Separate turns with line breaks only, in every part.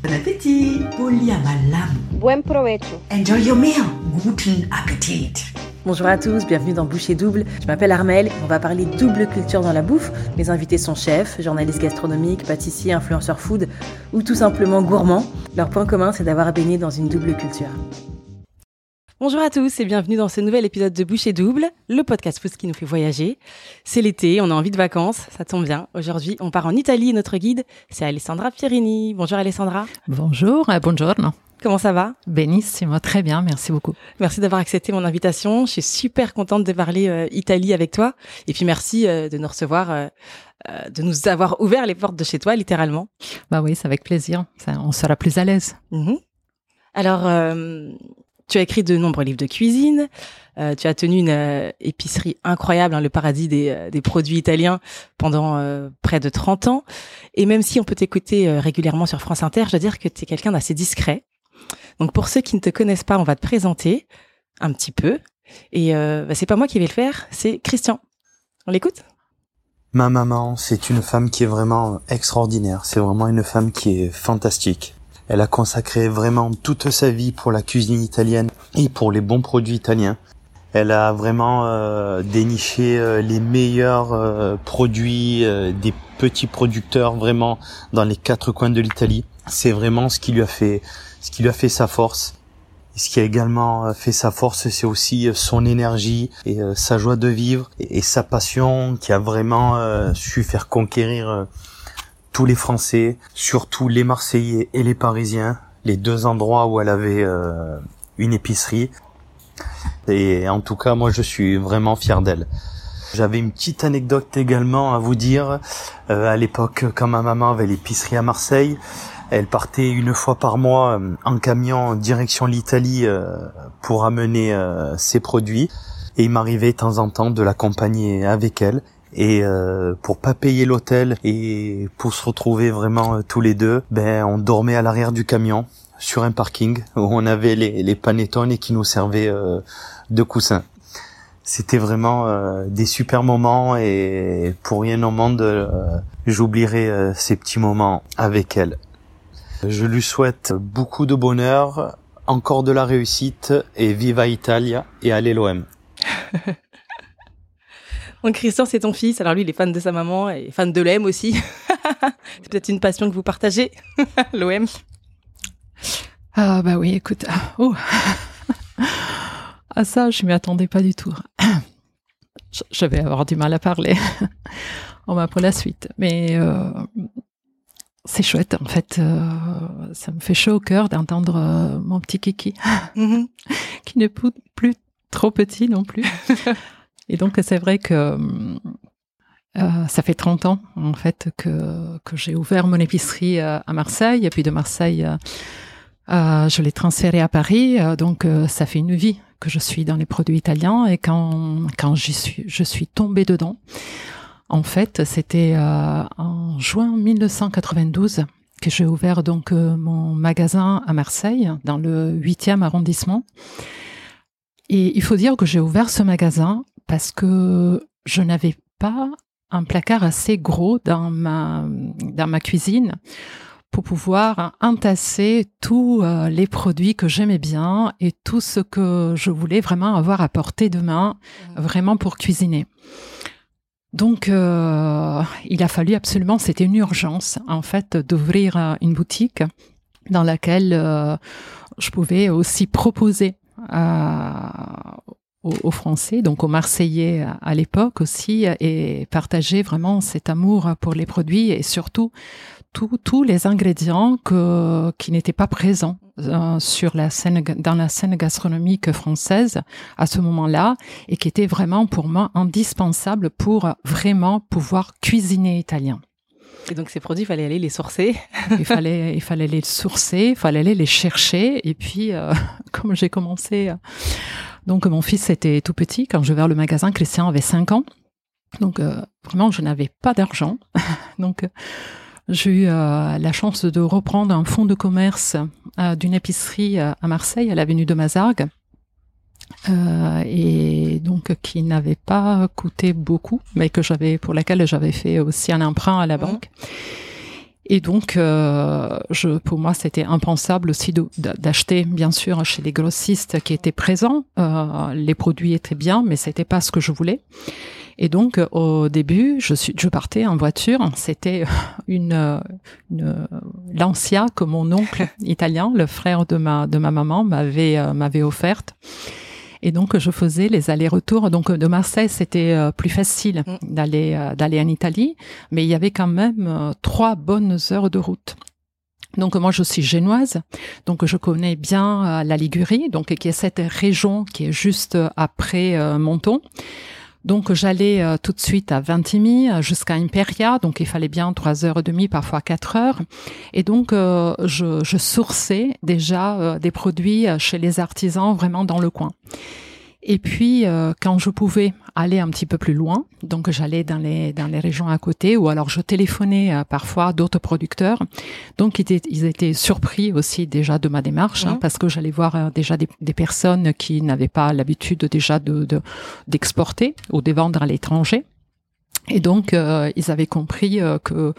Bon appétit.
Buen provecho
Enjoy your meal Guten Appetit
Bonjour à tous, bienvenue dans Boucher Double. Je m'appelle Armel, on va parler double culture dans la bouffe. Mes invités sont chefs, journalistes gastronomiques, pâtissiers, influenceurs food ou tout simplement gourmands. Leur point commun, c'est d'avoir baigné dans une double culture. Bonjour à tous et bienvenue dans ce nouvel épisode de Boucher Double, le podcast food qui nous fait voyager. C'est l'été, on a envie de vacances, ça tombe bien. Aujourd'hui, on part en Italie et notre guide, c'est Alessandra Pierini. Bonjour Alessandra.
Bonjour, euh, buongiorno.
Comment ça va?
Benissimo, très bien, merci beaucoup.
Merci d'avoir accepté mon invitation. Je suis super contente de parler euh, Italie avec toi. Et puis merci euh, de nous recevoir, de nous avoir ouvert les portes de chez toi, littéralement.
Bah oui, c'est avec plaisir. on sera plus à l'aise.
Mhm. Alors, tu as écrit de nombreux livres de cuisine. Euh, tu as tenu une euh, épicerie incroyable, hein, le paradis des, euh, des, produits italiens, pendant près de 30 ans. Et même si on peut t'écouter régulièrement sur France Inter, je dois dire que tu es quelqu'un d'assez discret. Donc pour ceux qui ne te connaissent pas, on va te présenter un petit peu. Et bah, c'est pas moi qui vais le faire, c'est Christian. On l'écoute?
Ma maman, c'est une femme qui est vraiment extraordinaire. C'est vraiment une femme qui est fantastique. Elle a consacré vraiment toute sa vie pour la cuisine italienne et pour les bons produits italiens. Elle a vraiment euh, déniché euh, les meilleurs euh, produits des petits producteurs vraiment dans les quatre coins de l'Italie. C'est vraiment ce qui lui a fait ce qui lui a fait sa force. Et ce qui a également fait sa force, c'est aussi son énergie et sa joie de vivre et sa passion qui a vraiment su faire conquérir tous les Français, surtout les Marseillais et les Parisiens, les deux endroits où elle avait euh, une épicerie. Et en tout cas, moi, je suis vraiment fier d'elle. J'avais une petite anecdote également à vous dire. Euh, à l'époque, quand ma maman avait l'épicerie à Marseille, elle partait une fois par mois euh, en camion direction l'Italie pour amener ses produits. Et il m'arrivait de temps en temps de l'accompagner avec elle et euh, pour pas payer l'hôtel et pour se retrouver vraiment euh, tous les deux, ben on dormait à l'arrière du camion sur un parking où on avait les, les panettones et qui nous servaient euh, de coussins. C'était vraiment euh, des super moments et pour rien au monde, j'oublierai ces petits moments avec elle. Je lui souhaite beaucoup de bonheur, encore de la réussite et viva Italia et allez l'OM.
Donc Christian, c'est ton fils. Alors lui, il est fan de sa maman et fan de l'OM aussi. c'est peut-être une passion que vous partagez, l'OM.
Ah bah oui, écoute. Ah, oh. à ça, je m'y attendais pas du tout. je vais avoir du mal à parler. On va pour la suite. Mais euh, c'est chouette, en fait. Euh, ça me fait chaud au cœur d'entendre euh, mon petit kiki, mm-hmm. qui n'est plus trop petit non plus. Et donc, c'est vrai que euh, ça fait 30 ans, en fait, que, que j'ai ouvert mon épicerie euh, à Marseille. Et puis de Marseille, euh, euh je l'ai transféré à Paris. Euh, donc, ça fait une vie que je suis dans les produits italiens. Et quand, quand j'y suis, je suis tombée dedans, en fait, c'était en juin 1992 que j'ai ouvert donc mon magasin à Marseille, dans le 8e arrondissement. Et il faut dire que j'ai ouvert ce magasin parce que je n'avais pas un placard assez gros dans ma, dans ma cuisine pour pouvoir entasser tous euh, les produits que j'aimais bien et tout ce que je voulais vraiment avoir à portée de main, vraiment pour cuisiner. Donc, euh, il a fallu absolument, c'était une urgence en fait, d'ouvrir euh, une boutique dans laquelle je pouvais aussi proposer aux, Français, donc aux Marseillais à, l'époque aussi, et partager vraiment cet amour pour les produits et surtout tous les ingrédients que, qui n'étaient pas présents euh, sur la scène, dans la scène gastronomique française à ce moment-là et qui étaient vraiment pour moi indispensables pour vraiment pouvoir cuisiner italien.
Et donc ces produits, il fallait aller les sourcer.
il fallait, il fallait les sourcer, il fallait aller les chercher. Et puis, euh, comme j'ai commencé, euh, donc mon fils était tout petit quand je vais vers le magasin. Christian avait 5 ans. Donc euh, vraiment, je n'avais pas d'argent. donc j'ai eu la chance de reprendre un fonds de commerce d'une épicerie à Marseille, à l'avenue de Mazargues. Euh, et donc qui n'avait pas coûté beaucoup, mais que j'avais pour laquelle j'avais fait aussi un emprunt à la banque. Et donc, euh, je, pour moi, c'était impensable aussi d'acheter, bien sûr, chez les grossistes qui étaient présents. Euh, les produits étaient bien, mais c'était pas ce que je voulais. Et donc, au début, je suis, je partais en voiture. C'était une, une Lancia que mon oncle italien, le frère de ma de ma maman, m'avait euh, m'avait offerte. Et donc, je faisais les allers-retours. Donc, de Marseille, c'était euh, plus facile mm. d'aller euh, d'aller en Italie, mais il y avait quand même euh, trois bonnes heures de route. Donc moi je suis génoise, donc je connais bien la Ligurie, donc qui est cette région qui est juste après Menton. Donc j'allais euh, tout de suite à Vintimille jusqu'à Imperia, donc il fallait bien trois heures et demie, parfois quatre heures. Et donc euh, je, je sourçais déjà euh, des produits chez les artisans vraiment dans le coin. Et puis, euh, quand je pouvais aller un petit peu plus loin, donc j'allais dans les dans les régions à côté, ou alors je téléphonais euh, parfois d'autres producteurs. Donc ils étaient, ils étaient surpris aussi déjà de ma démarche, hein, parce que j'allais voir euh, déjà des, des, personnes qui n'avaient pas l'habitude déjà de d'exporter ou de vendre à l'étranger. Et donc, ils avaient compris que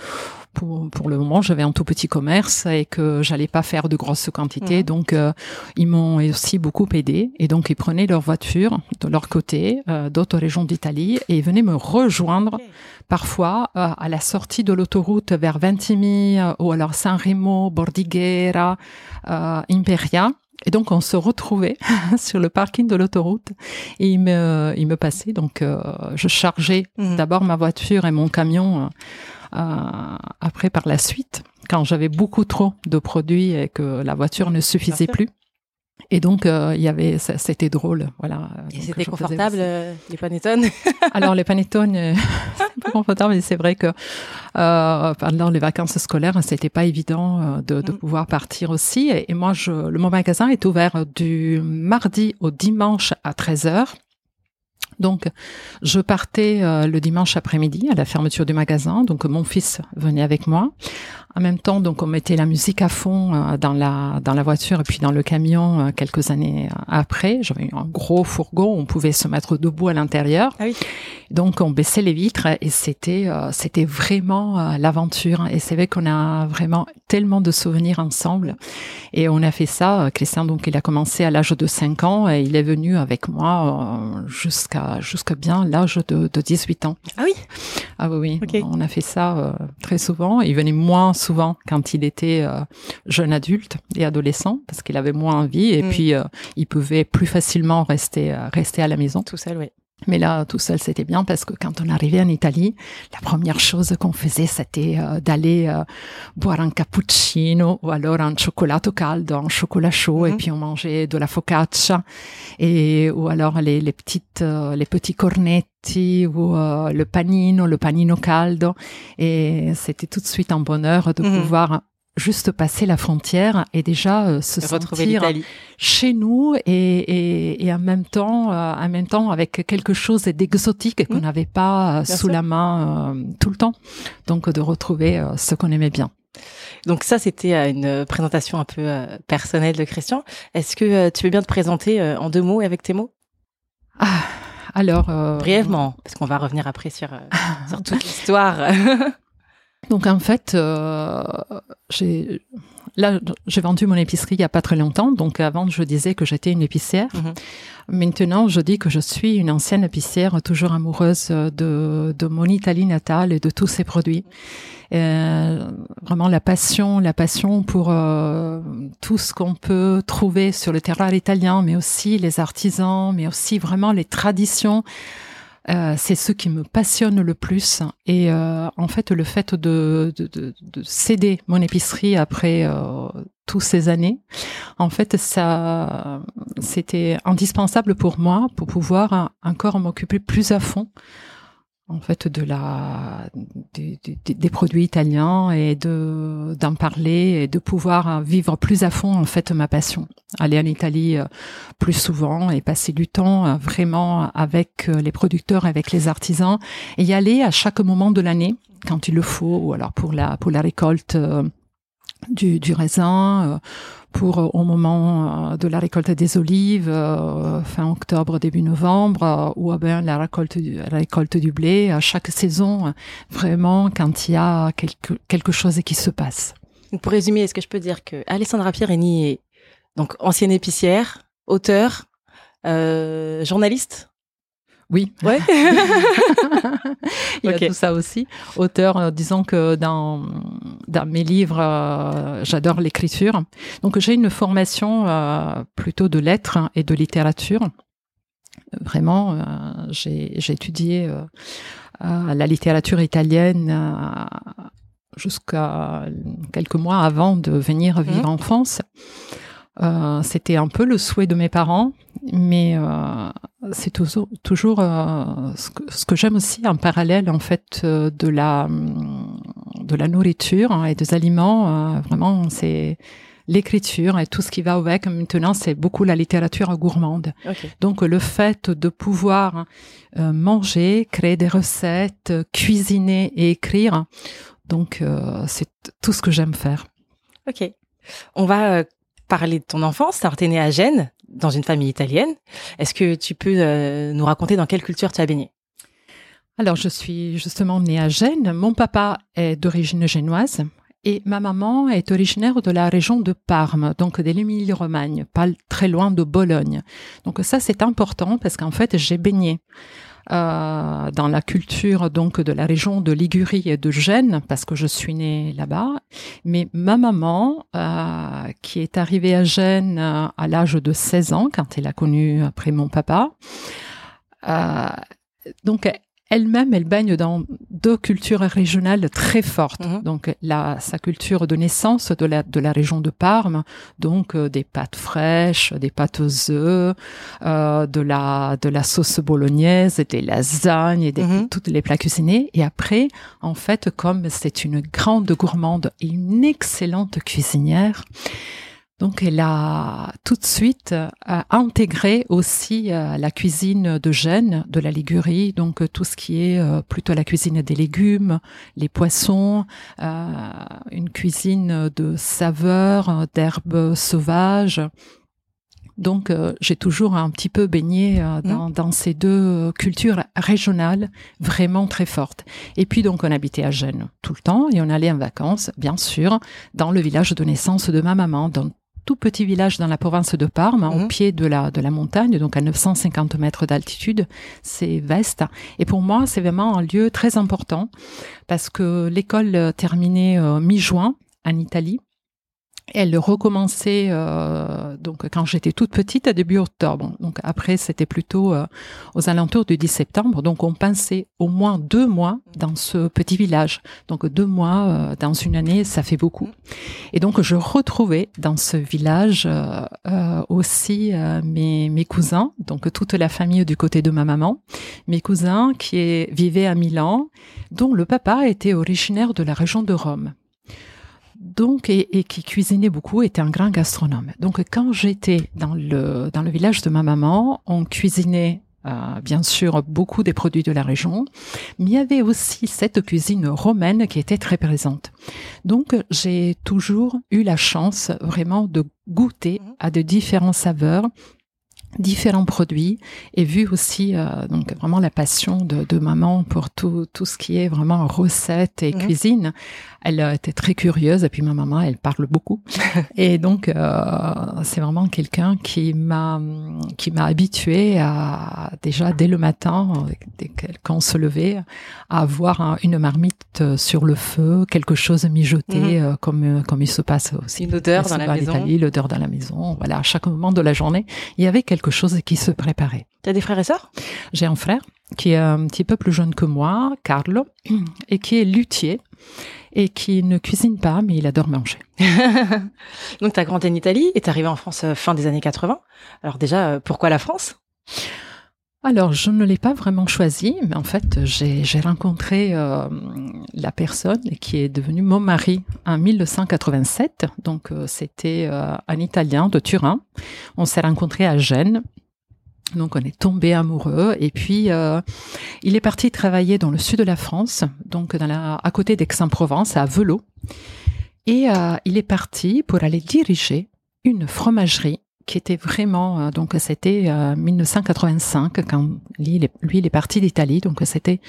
pour, pour le moment, j'avais un tout petit commerce et que j'allais pas faire de grosses quantités. Mmh. Donc, euh, ils m'ont aussi beaucoup aidé. Et donc, ils prenaient leur voiture de leur côté, euh, d'autres régions d'Italie, et ils venaient me rejoindre parfois euh, à la sortie de l'autoroute vers Ventimiglia ou alors San Remo, Bordighera, Imperia. Et donc on se retrouvait sur le parking de l'autoroute et il me, il me passait. Donc je chargeais mmh. d'abord ma voiture et mon camion euh, après, par la suite, quand j'avais beaucoup trop de produits et que la voiture ne suffisait plus. Et donc, euh, il y avait, c'était drôle, voilà.
Et c'était confortable, euh, les panettone
Alors, les panettone, c'est pas confortable, mais c'est vrai que euh, pendant les vacances scolaires, c'était pas évident de, de, mm. pouvoir partir aussi. Et, et, moi, je, le, mon magasin est ouvert du mardi au dimanche à 13 heures. Donc, je partais euh, le dimanche après-midi à la fermeture du magasin. Donc, mon fils venait avec moi. En même temps, donc on mettait la musique à fond euh, dans la dans la voiture et puis dans le camion euh, quelques années euh, après. J'avais un gros fourgon, on pouvait se mettre debout à l'intérieur. Ah oui. Donc on baissait les vitres et c'était c'était vraiment l'aventure. Et c'est vrai qu'on a vraiment tellement de souvenirs ensemble. Et on a fait ça. Christian donc il a commencé à l'âge de 5 ans et il est venu avec moi jusqu'à jusqu'à bien l'âge de, de 18 ans.
Ah oui.
Ah oui oui. On a fait ça très souvent. Il venait moins souvent quand il était euh, jeune adulte et adolescent parce qu'il avait moins envie et mm. puis euh, il pouvait plus facilement rester euh, rester à la maison
tout seul oui
mais là, tout seul, c'était bien parce que quand on arrivait en Italie, la première chose qu'on faisait, c'était d'aller boire un cappuccino ou alors un cioccolato caldo, un chocolat chaud, et mm-hmm. puis on mangeait de la focaccia et ou alors les, les petites, les petits cornetti ou le panino, le panino caldo. Et c'était tout de suite un bonheur de mm-hmm. pouvoir juste passer la frontière et déjà euh, se sentir chez nous et, et, et, en même temps, euh, en même temps avec quelque chose d'exotique qu'on mmh. n'avait pas euh, sous la main tout le temps. Donc de retrouver ce qu'on aimait bien.
Donc ça, c'était une présentation un peu personnelle de Christian. Est-ce que tu veux bien te présenter en deux mots et avec tes mots?
Ah, alors
brièvement, parce qu'on va revenir après sur, sur toute l'histoire.
Donc en fait, euh, j'ai là j'ai vendu mon épicerie il y a pas très longtemps. Donc avant, je disais que j'étais une épicière. Mhm. Maintenant, je dis que je suis une ancienne épicière, toujours amoureuse de, de mon Italie natale et de tous ses produits. Euh, vraiment la passion, la passion pour euh, tout ce qu'on peut trouver sur le terroir italien, mais aussi les artisans, mais aussi vraiment les traditions. Euh, c'est ce qui me passionne le plus. Et euh, en fait, le fait de, de, de, de céder mon épicerie après euh, toutes ces années, en fait, ça, c'était indispensable pour moi pour pouvoir encore m'occuper plus à fond en fait de la des, des, produits italiens et de d'en parler et de pouvoir vivre plus à fond en fait ma passion. Aller en Italie euh, plus souvent et passer du temps euh, vraiment avec euh, les producteurs avec les artisans et y aller à chaque moment de l'année quand il le faut ou alors pour la pour la récolte du, du raisin pour euh, au moment de la récolte des olives, fin octobre, début novembre, ou bien la récolte, la récolte du blé, à chaque saison, vraiment quand il y a quelque, quelque chose qui se passe.
Pour résumer, est-ce que je peux dire que Alessandra Pierini est donc ancienne épicière, auteur, journaliste
oui.
Ouais.
Il y a tout ça aussi. Auteur, euh, disons que dans, dans mes livres, euh, j'adore l'écriture. Donc j'ai une formation euh, plutôt de lettres et de littérature. Vraiment, j'ai étudié la littérature italienne jusqu'à quelques mois avant de venir vivre mmh. en France. Euh, c'était un peu le souhait de mes parents, mais euh, c'est toujours, toujours euh, ce que, ce que j'aime aussi en parallèle en fait de la de la nourriture hein, et des aliments. Vraiment, c'est l'écriture et tout ce qui va avec. Maintenant, c'est beaucoup la littérature gourmande. Donc, le fait de pouvoir manger, créer des recettes, cuisiner et écrire, donc c'est tout ce que j'aime faire.
Ok. On va parler de ton enfance. Tu es né à Gênes, dans une famille italienne. Est-ce que tu peux euh, nous raconter dans quelle culture tu as baigné?
Alors, je suis justement née à Gênes. Mon papa est d'origine génoise et ma maman est originaire de la région de Parme, donc de l'Émilie-Romagne, pas très loin de Bologne. Donc ça, c'est important parce qu'en fait, j'ai baigné euh, dans la culture donc de la région de Ligurie et de Gênes parce que je suis née là-bas. Mais ma maman, euh, qui est arrivée à Gênes euh, à l'âge de 16 ans quand elle a connu après mon papa, euh, donc elle-même, elle baigne dans deux cultures régionales très fortes. Mhm. Donc, la, sa culture de naissance de la, de la région de Parme, donc euh, des pâtes fraîches, des pâtes aux œufs, euh, de la de la sauce bolognaise, des lasagnes, et des, mhm. toutes les plats cuisinés. Et après, en fait, comme c'est une grande gourmande et une excellente cuisinière, donc elle a tout de suite euh, intégré aussi euh, la cuisine de Gênes, de la Ligurie, donc euh, tout ce qui est plutôt la cuisine des légumes, les poissons, une cuisine de saveurs, d'herbes sauvages. Donc j'ai toujours un petit peu baigné mmh. dans, ces deux cultures régionales vraiment très fortes. Et puis donc on habitait à Gênes tout le temps et on allait en vacances, bien sûr, dans le village de naissance de ma maman, dans tout petit village dans la province de Parme, au mhm. pied de la, de la montagne, donc à 950 mètres d'altitude, c'est Vesta. Et pour moi, c'est vraiment un lieu très important parce que l'école terminait euh, mi-juin en Italie elle recommençait euh, donc quand j'étais toute petite à début octobre. Donc après c'était plutôt euh, aux alentours du 10 septembre. Donc on pensait au moins deux mois dans ce petit village. Donc deux mois euh, dans une année, ça fait beaucoup. Et donc je retrouvais dans ce village euh, aussi mes, mes cousins, donc toute la famille du côté de ma maman, mes cousins qui vivaient à Milan, dont le papa était originaire de la région de Rome donc et, qui cuisinait beaucoup, était un grand gastronome. Donc quand j'étais dans le dans le village de ma maman, on cuisinait euh, bien sûr beaucoup des produits de la région, mais il y avait aussi cette cuisine romaine qui était très présente. Donc j'ai toujours eu la chance vraiment de goûter à de différentes saveurs différents produits et vu aussi euh, donc vraiment la passion de, de, maman pour tout, tout ce qui est vraiment recette et mhm. cuisine. Elle euh, était très curieuse et puis ma maman elle parle beaucoup et donc euh, c'est vraiment quelqu'un qui m'a qui m'a habitué à déjà dès le matin dès qu'on se levait à avoir une marmite sur le feu quelque chose mijoté mhm. comme comme il se passe aussi
une odeur dans la maison
l'odeur dans la maison voilà à chaque moment de la journée il y avait quelque chose qui se préparait.
Tu as des frères et sœurs?
J'ai un frère qui est un petit peu plus jeune que moi, Carlo, et qui est luthier et qui ne cuisine pas, mais il adore manger.
Donc, tu as grandi en Italie et tu arrivé en France euh, fin des années 80. Alors déjà, euh, pourquoi la France?
Alors, je ne l'ai pas vraiment choisi, mais en fait, j'ai rencontré euh, la personne qui est devenue mon mari en 1987. Donc, euh, c'était euh, un Italien de Turin. On s'est rencontrés à Gênes. Donc, on est tombé amoureux. Et puis, il est parti travailler dans le sud de la France, donc à côté d'Aix-en-Provence, à Velot. Et il est parti pour aller diriger une fromagerie qui était vraiment euh, donc c'était euh, 1985 quand lui, il est- lui il est parti d'Italie. Donc c'était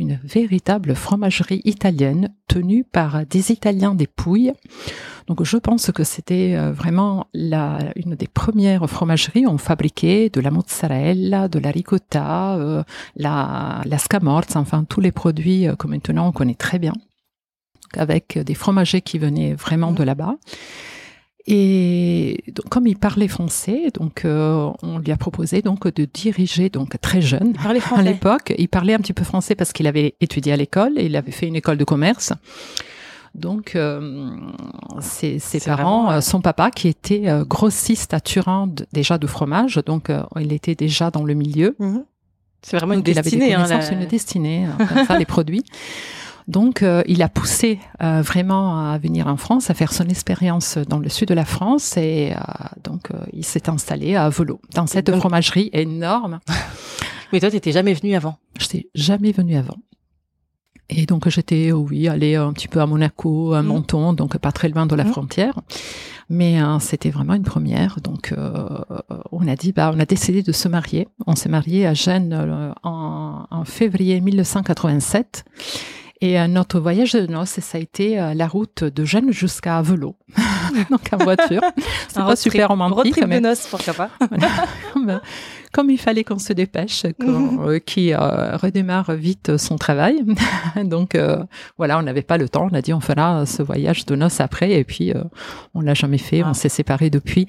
une véritable fromagerie italienne tenue par des Italiens des Pouilles. Donc je pense que c'était euh, vraiment la, une des premières fromageries où on fabriquait de la mozzarella, de la ricotta, euh, la, la scamorza, enfin tous les produits euh, que maintenant on connaît très bien, avec des fromagers qui venaient vraiment de là-bas. Et donc, comme il parlait français, donc euh, on lui a proposé donc de diriger donc très jeune à l'époque. Il parlait un petit peu français parce qu'il avait étudié à l'école et il avait fait une école de commerce. Donc, euh, ses, ses parents,
vraiment, euh,
son papa qui était euh, grossiste à Turin déjà de fromage, donc euh, il était déjà dans le milieu.
Mhm. C'est vraiment une
Donc, il avait des
destinée. hein, la-
une destinée, comme ça, les produits. Donc, euh, il a poussé euh, vraiment à venir en France, à faire son expérience dans le sud de la France, et euh, donc euh, il s'est installé à Velo, dans cette
donc-
fromagerie énorme.
Mais toi, t'étais jamais venu avant?
Je n'étais jamais venue avant. Et donc j'étais, oui, allée un petit peu à Monaco, à
Mhm.
Menton, donc pas très loin de la
Mhm.
frontière. Mais euh, c'était vraiment une première. Donc euh, on a dit, bah, on a décidé de se marier. On s'est marié à Gênes euh, en, en février 1987. Et euh, notre voyage de noces, ça a été euh, la route de Gênes jusqu'à Velo, donc en voiture. C'est pas
road
super
road
romantique,
trip
mais
de noces, pourquoi pas.
comme, comme il fallait qu'on se dépêche, qu'on, euh, qui euh, redémarre vite son travail. Donc voilà, on n'avait pas le temps. On a dit on fera ce voyage de noces après, et puis on l'a jamais fait.
Ah.
On s'est séparés depuis.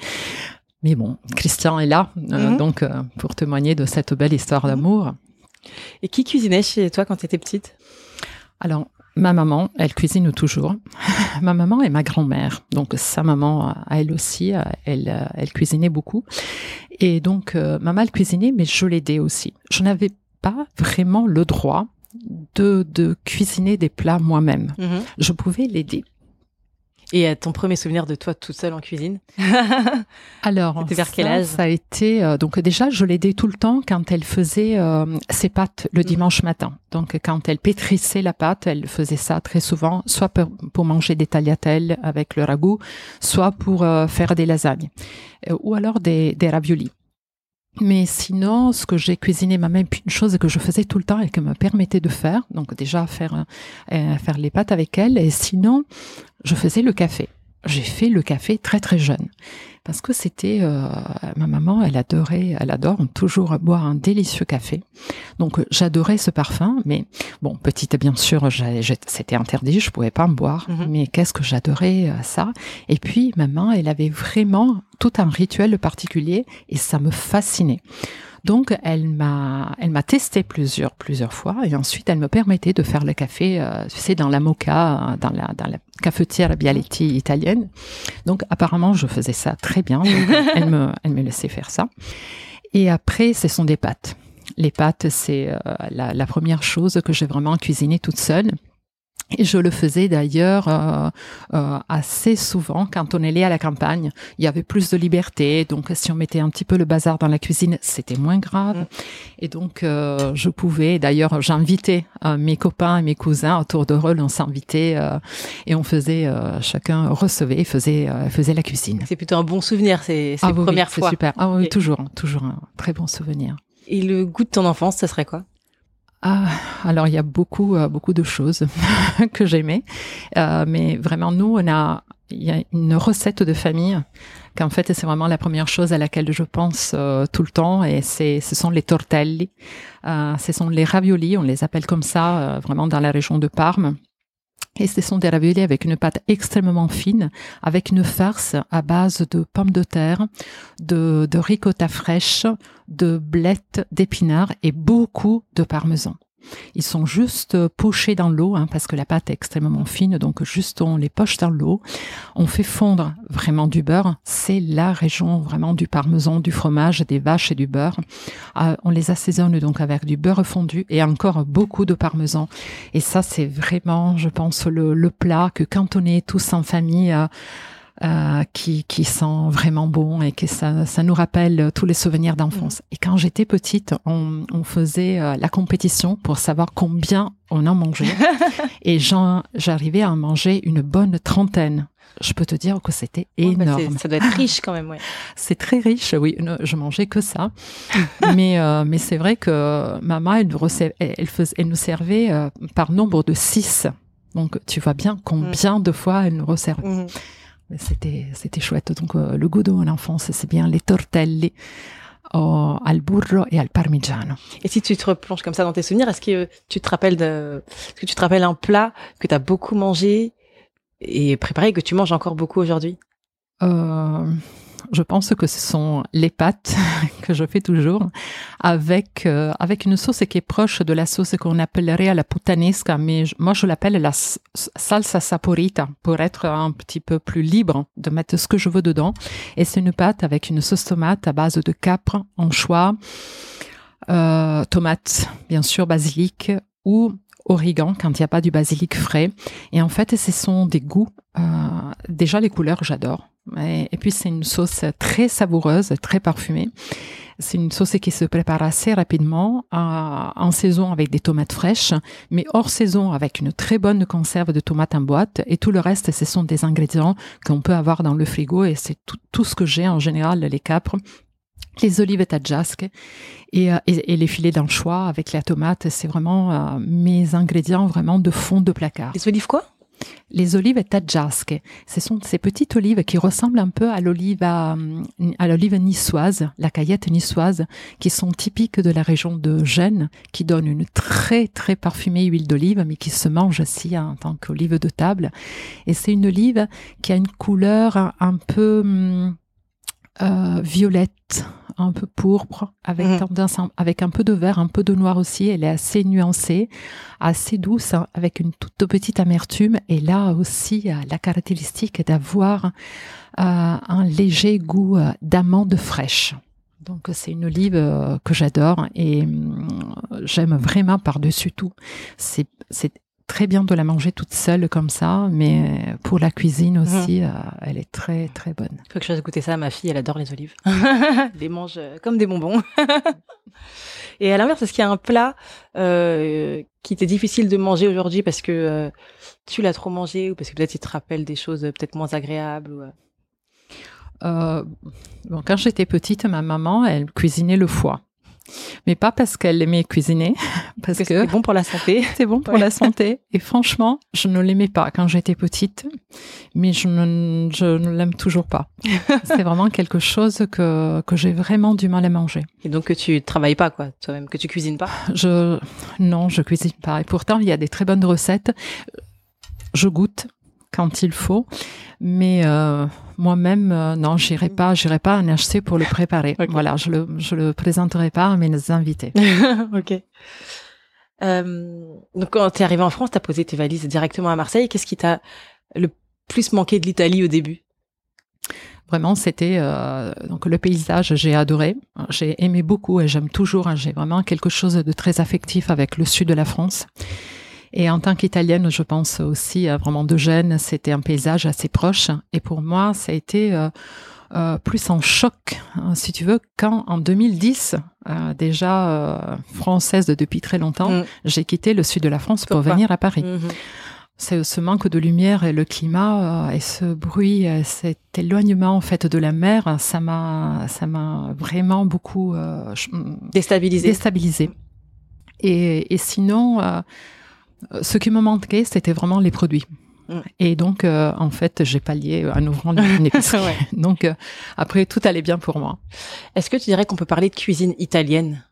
Mais bon, Christian est là, euh,
Mhm.
donc euh, pour témoigner de cette belle histoire d'amour.
Et qui cuisinait chez toi quand t'étais petite?
Alors, ma maman, elle cuisine toujours. ma maman et ma grand-mère. Donc, sa maman, euh, elle aussi, euh, elle, euh, elle cuisinait beaucoup. Et donc, euh, maman, elle cuisinait, mais je l'aidais aussi. Je n'avais pas vraiment le droit de, de cuisiner des plats moi-même. Je pouvais l'aider.
Et euh, ton premier souvenir de toi toute seule en cuisine
Alors,
vers quel âge
Ça a été euh, donc déjà je l'aidais tout le temps quand elle faisait euh, ses pâtes le
Mhm.
dimanche matin. Donc quand elle pétrissait la pâte, elle faisait ça très souvent, soit pour, pour manger des tagliatelles avec le ragoût, soit pour euh, faire des lasagnes, ou alors des, des raviolis. Mais sinon, ce que j'ai cuisiné moi-même, une chose que je faisais tout le temps et que me permettait de faire, donc déjà faire euh, faire les pâtes avec elle, et sinon, je faisais le café. J'ai fait le café très très jeune parce que c'était euh, ma maman, elle adorait, elle adore toujours boire un délicieux café. Donc euh, j'adorais ce parfum, mais bon, petite bien sûr, c'était interdit, je pouvais pas en boire,
Mhm.
mais qu'est-ce que j'adorais euh, ça? Et puis maman, elle avait vraiment tout un rituel particulier et ça me fascinait. Donc elle m'a elle m'a testé plusieurs plusieurs fois et ensuite elle me permettait de faire le café euh, sais dans la moka euh, dans la dans la cafetière Bialetti italienne. Donc apparemment je faisais ça très bien. Elle me elle me laissait faire ça. Et après ce sont des pâtes. Les pâtes c'est euh, la, la première chose que j'ai vraiment cuisinée toute seule. Et je le faisais d'ailleurs euh, euh, assez souvent quand on allait à la campagne. Il y avait plus de liberté, donc si on mettait un petit peu le bazar dans la cuisine, c'était moins grave.
Mm.
Et donc euh, je pouvais. D'ailleurs, j'invitais euh, mes copains et mes cousins autour de rôle. On s'invitait euh, et on faisait euh, chacun recevait, faisait euh, faisait la cuisine.
C'est plutôt un bon souvenir, c'est c'est
Ah oui,
premières
c'est
fois.
super. Ah oui, toujours, toujours un très bon souvenir.
Et le goût de ton enfance, ça serait quoi?
Ah, alors il y a beaucoup, euh, beaucoup de choses que j'aimais, Euh, mais vraiment nous, on a, il y a une recette de famille qu'en fait c'est vraiment la première chose à laquelle je pense euh, tout le temps, et c'est, ce sont les tortelli, ce sont les raviolis, on les appelle comme ça, vraiment dans la région de Parme. Et ce sont des raviolis avec une pâte extrêmement fine, avec une farce à base de pommes de terre, de, de ricotta fraîche, de blettes, d'épinards et beaucoup de parmesan. Ils sont juste pochés dans l'eau, hein, parce que la pâte est extrêmement fine, donc juste on les poche dans l'eau. On fait fondre vraiment du beurre. C'est la région vraiment du parmesan, du fromage, des vaches et du beurre. Euh, on les assaisonne donc avec du beurre fondu et encore beaucoup de parmesan. Et ça, c'est vraiment, je pense, le, le plat que quand on est tous en famille, euh, euh, qui, qui sent vraiment bon et que ça, ça nous rappelle tous les souvenirs d'enfance. Et quand j'étais petite, on, on faisait euh, la compétition pour savoir combien on en mangeait. et j'arrivais à en manger une bonne trentaine. je peux te dire que c'était
Ouais, bah,
énorme.
ça doit être riche quand même, ouais.
C'est très riche, oui. Ne- Je mangeais que ça, mais euh, mais c'est vrai que maman, elle nous recevait- elle, elle faisait, elle nous servait euh, par nombre de six. Donc tu vois bien combien de fois elle nous resservait.
Mhm.
C'était c'était chouette. Donc euh, le goût en enfance, c'est bien les tortelli au- al burro et al parmigiano.
Et si tu te replonges comme ça dans tes souvenirs, est-ce que tu te rappelles de, est-ce que tu te rappelles un plat que tu as beaucoup mangé et préparé et que tu manges encore beaucoup aujourd'hui?
Euh, je pense que ce sont les pâtes que je fais toujours avec euh, avec une sauce qui est proche de la sauce qu'on appellerait la puttanesca, mais je- moi je l'appelle la salsa saporita pour être un petit peu plus libre de mettre ce que je veux dedans. Et c'est une pâte avec une sauce tomate à base de capre, anchois, euh, tomates, bien sûr, basilic ou origan quand il n'y a pas du basilic frais. Et en fait, ce sont des goûts. euh, déjà, les couleurs, j'adore. Et, puis, c'est une sauce très savoureuse, très parfumée. C'est une sauce qui se prépare assez rapidement, euh, en saison avec des tomates fraîches, mais hors saison avec une très bonne conserve de tomates en boîte. Et tout le reste, ce sont des ingrédients qu'on peut avoir dans le frigo. Et c'est tout, tout ce que j'ai en général, les capres, les olives tadjasques et, euh, et, et les filets d'anchois avec la tomate. C'est vraiment euh, mes ingrédients vraiment de fond de placard.
Les olives quoi?
Les olives tadjasques, ce sont ces petites olives qui ressemblent un peu à l'olive à, l'olive niçoise, la caillette niçoise, qui sont typiques de la région de Gênes, qui donnent une très très parfumée huile d'olive, mais qui se mange aussi en tant qu'olive de table. Et c'est une olive qui a une couleur un, un peu hum, euh, violette, un peu pourpre, avec
Mhm.
tendance, à- avec un peu de vert, un peu de noir aussi. Elle est assez nuancée, assez douce, hein, avec une toute petite amertume. Et là aussi, euh, la caractéristique d'avoir euh, un léger goût euh, d'amande fraîche. Donc c'est une olive euh, que j'adore et hum, j'aime vraiment par-dessus tout. C'est très bien de la manger toute seule comme ça, mais pour la cuisine aussi, euh, elle est très très bonne.
Faut que je fasse goûter ça à ma fille, elle adore les olives. elle les mange euh, comme des bonbons. et à l'inverse, est-ce qu'il y a un plat euh, qui t'est difficile de manger aujourd'hui parce que euh, tu l'as trop mangé ou parce que peut-être il te rappelle des choses euh, peut-être moins agréables ou, euh,
Euh, bon, quand j'étais petite, ma maman, elle cuisinait le foie. Mais pas parce qu'elle aimait cuisiner, parce
que
que
c'est bon pour la santé
c'est bon pour
Ouais.
la santé. Et franchement, je ne l'aimais pas quand j'étais petite, mais je ne, je ne l'aime toujours pas. c'est vraiment quelque chose que, que j'ai vraiment du mal à manger.
Et donc que tu travailles pas quoi, toi-même, que tu cuisines pas?
Je, non, je cuisine pas. Et pourtant, il y a des très bonnes recettes. Je goûte quand il faut, mais euh, moi-même, euh, non, j'irai pas, j'irai pas en acheter pour le préparer. Voilà, je le, je le présenterai pas à mes invités.
ok. Euh, donc quand t'es arrivé en France, t'as posé tes valises directement à Marseille. Qu'est-ce qui t'a le plus manqué de l'Italie au début?
Vraiment, c'était euh, donc le paysage, j'ai adoré, j'ai aimé beaucoup et j'aime toujours. hein, j'ai vraiment quelque chose de très affectif avec le sud de la France. Et en tant qu'italienne, je pense aussi euh, vraiment de Gênes, c'était un paysage assez proche. Et pour moi, ça a été euh, euh, plus en choc, hein, si tu veux, quand en 2010, euh, déjà euh, française depuis très longtemps,
Mm.
j'ai quitté le sud de la France pour venir à Paris.
Mhm.
C'est ce manque de lumière et le climat et ce bruit, cet éloignement en fait de la mer, ça m'a, ça m'a vraiment beaucoup
Déstabilisé.
déstabilisé. Et, et sinon, ce qui me manquait, c'était vraiment les produits.
Mm.
Et donc, euh, en fait, j'ai pallié en ouvrant une épicerie.
Ouais.
Donc, euh, après, tout allait bien pour moi.
Est-ce que tu dirais qu'on peut parler de cuisine italienne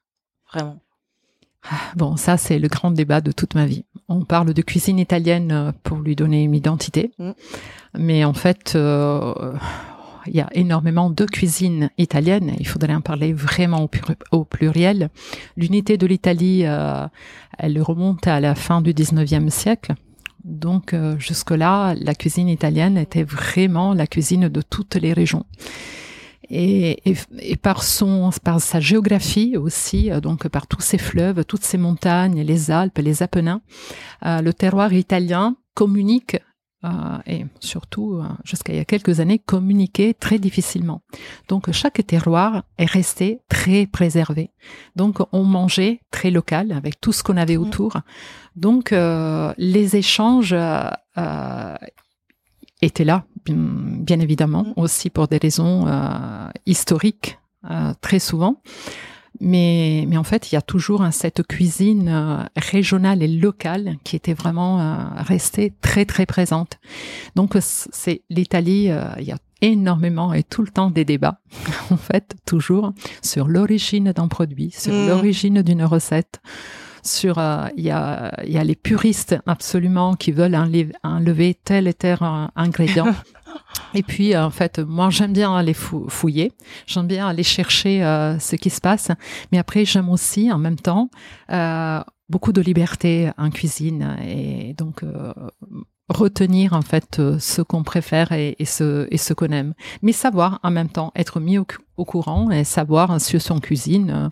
Vraiment?
Bon, ça, c'est le grand débat de toute ma vie. On parle de cuisine italienne euh, pour lui donner une identité.
Mm.
Mais en fait, euh, il y a énormément de cuisine italienne. Il faudrait en parler vraiment au, pluri- au pluriel. L'unité de l'Italie, euh, elle remonte à la fin du 19e siècle. Donc, euh, jusque-là, la cuisine italienne était vraiment la cuisine de toutes les régions. Et, par son, par sa géographie aussi, euh, donc par tous ces fleuves, toutes ces montagnes, les Alpes, les Apennins, le terroir italien communique et surtout euh, jusqu'à il y a quelques années communiquait très difficilement. Donc chaque terroir est resté très préservé. Donc on mangeait très local avec tout ce qu'on avait autour. Donc euh, les échanges euh, euh, étaient là bien, évidemment, mm. aussi pour des raisons euh, historiques, euh, très souvent. Mais, mais en fait, il y a toujours cette cuisine euh, régionale et locale qui était vraiment euh, restée très très présente. Donc c'est l'Italie, euh, il y a énormément et tout le temps des débats, en fait, toujours sur l'origine d'un produit, sur mm. l'origine d'une recette sur il y a il y a les puristes absolument qui veulent enlever tel et tel ingrédient Et puis, en fait, moi, j'aime bien aller fouiller, j'aime bien aller chercher euh, ce qui se passe, mais après, j'aime aussi, en même temps, euh, beaucoup de liberté en cuisine et donc euh, retenir en fait ce qu'on préfère et, ce et ce qu'on aime, mais savoir en même temps être mis au, courant et savoir sur son cuisine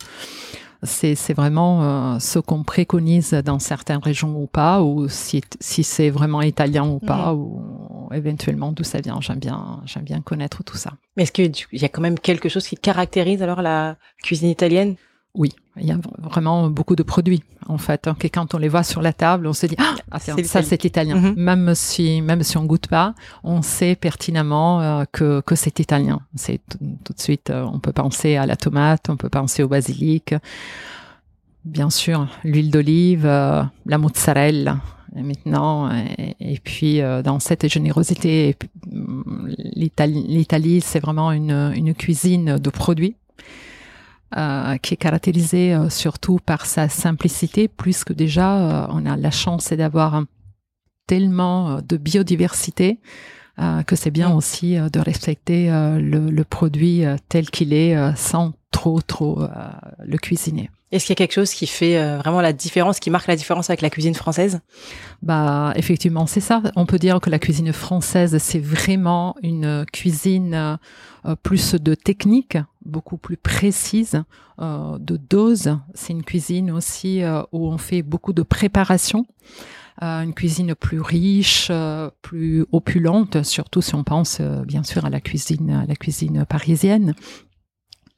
c'est vraiment euh, ce qu'on préconise dans certaines régions ou pas, ou si, si c'est vraiment italien ou pas, ou éventuellement d'où ça vient. J'aime bien, j'aime bien connaître tout ça.
Mais est-ce qu'il y a quand même quelque chose qui caractérise alors la cuisine italienne?
Oui, il y a vraiment beaucoup de produits en fait. Hein, que quand on les voit sur la table, on se dit ah, ah ça c'est italien. Mhm. Même si même si on goûte pas, on sait pertinemment euh, que que c'est italien. C'est tout, de suite, euh, on peut penser à la tomate, on peut penser au basilic, bien sûr l'huile d'olive, euh, la mozzarella. maintenant, et, puis dans cette générosité, l'Italie, c'est vraiment une, une cuisine de produits euh, qui est caractérisé euh, surtout par sa simplicité, puisque déjà euh, on a la chance d'avoir tellement de biodiversité que c'est bien aussi de respecter le, le, produit tel qu'il est sans trop trop le cuisiner.
Est-ce qu'il y a quelque chose qui fait euh, vraiment la différence, qui marque la différence avec la cuisine française?
Bah, effectivement, c'est ça. On peut dire que la cuisine française, c'est vraiment une cuisine euh, plus de technique, beaucoup plus précise, euh, de dose. C'est une cuisine aussi où on fait beaucoup de préparation. une cuisine plus riche, plus opulente, surtout si on pense bien sûr à la cuisine, à la cuisine parisienne.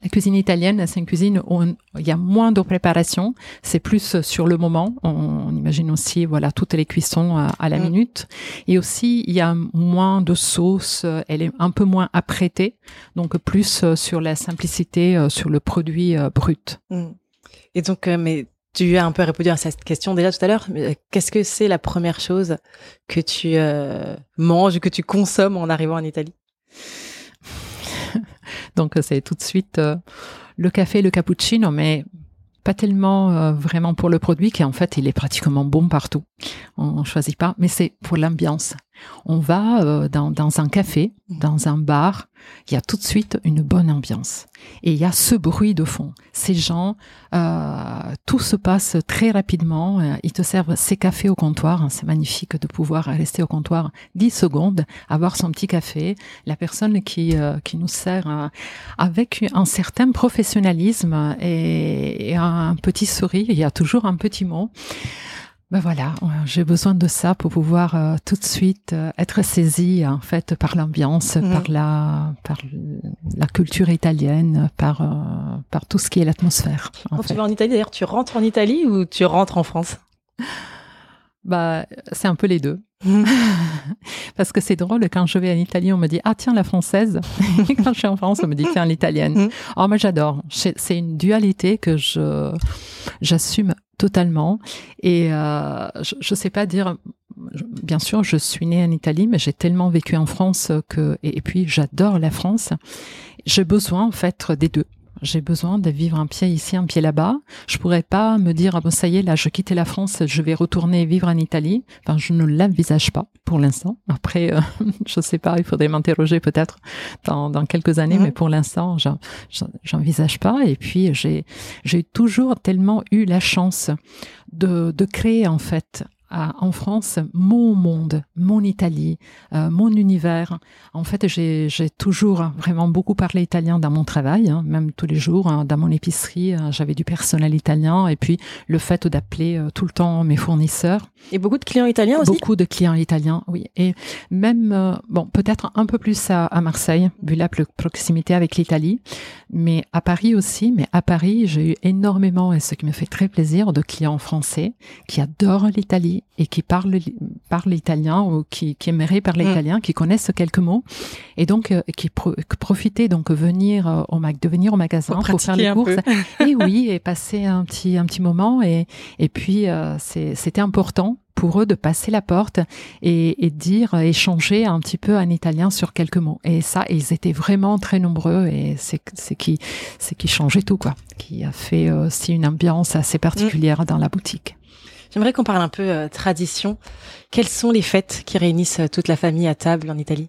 La cuisine italienne, c'est une cuisine où il y a moins de préparation, c'est plus sur le moment. On, imagine aussi, voilà, toutes les cuissons à, la mm. minute. Et aussi, il y a moins de sauce, elle est un peu moins apprêtée, donc plus sur la simplicité, euh, sur le produit euh, brut.
Mm. Et donc, euh, mais tu as un peu répondu à cette question déjà tout à l'heure. Mais qu'est-ce que c'est la première chose que tu manges, que tu consommes en arrivant en Italie?
donc c'est tout de suite euh, le café, le cappuccino, mais pas tellement euh, vraiment pour le produit qui en fait il est pratiquement bon partout. On, on choisit pas, mais c'est pour l'ambiance. On va euh, dans, un café, dans un bar, il y a tout de suite une bonne ambiance. Et il y a ce bruit de fond. Ces gens, euh, tout se passe très rapidement. Euh, ils te servent ces cafés au comptoir. C'est magnifique de pouvoir rester au comptoir 10 secondes, avoir son petit café. La personne qui, qui nous sert avec un certain professionnalisme et, et un petit sourire, il y a toujours un petit mot. Ben voilà, j'ai besoin de ça pour pouvoir euh, tout de suite euh, être saisi en fait par l'ambiance, mhm. par la par la culture italienne, par euh, par tout ce qui est l'atmosphère.
Quand tu vas en Italie, d'ailleurs, tu rentres en Italie ou tu rentres en France?
Bah, c'est un peu les deux. Parce que c'est drôle, quand je vais en Italie, on me dit Ah, tiens, la française. Et quand je suis en France, on me dit Tiens, l'italienne. Mhm. Oh, moi, j'adore. C'est une dualité que je j'assume totalement. Et euh, je ne sais pas dire. Bien sûr, je suis née en Italie, mais j'ai tellement vécu en France que et, puis j'adore la France. J'ai besoin en fait des deux. J'ai besoin de vivre un pied ici, un pied là-bas. Je pourrais pas me dire ah bon ça y est là, je quitte la France, je vais retourner vivre en Italie. Enfin, je ne l'envisage pas pour l'instant. Après, euh, je sais pas, il faudrait m'interroger peut-être dans, dans quelques années, mais pour l'instant, j'envisage pas. Et puis j'ai j'ai toujours tellement eu la chance de de créer en fait en France mon monde, mon Italie, euh, mon univers. En fait, j'ai toujours vraiment beaucoup parlé italien dans mon travail, hein, même tous les jours. Hein, dans mon épicerie, euh, j'avais du personnel italien et puis le fait d'appeler euh, tout le temps mes fournisseurs.
Et beaucoup de clients italiens aussi?
Beaucoup de clients italiens, oui. Et même, bon, peut-être un peu plus à, à Marseille, vu la proximité avec l'Italie, mais à Paris aussi. Mais à Paris, j'ai eu énormément, et ce qui me fait très plaisir, de clients français qui adorent l'Italie Italie et qui parlent parlent italien ou qui, qui aimeraient parler
Mm.
italien, qui connaissent quelques mots et donc euh, qui pro- profitaient donc venir euh, au mag de venir au magasin
Pour
pour, faire les courses
peu.
et oui et passer un petit un petit moment et et puis euh, c'était important pour eux de passer la porte et, et dire échanger un petit peu en italien sur quelques mots et ça ils étaient vraiment très nombreux et c'est qui c'est qui changeait tout quoi qui a fait euh, aussi une ambiance assez particulière dans la boutique
J'aimerais qu'on parle un peu euh, tradition. Quelles sont les fêtes qui réunissent euh, toute la famille à table en Italie?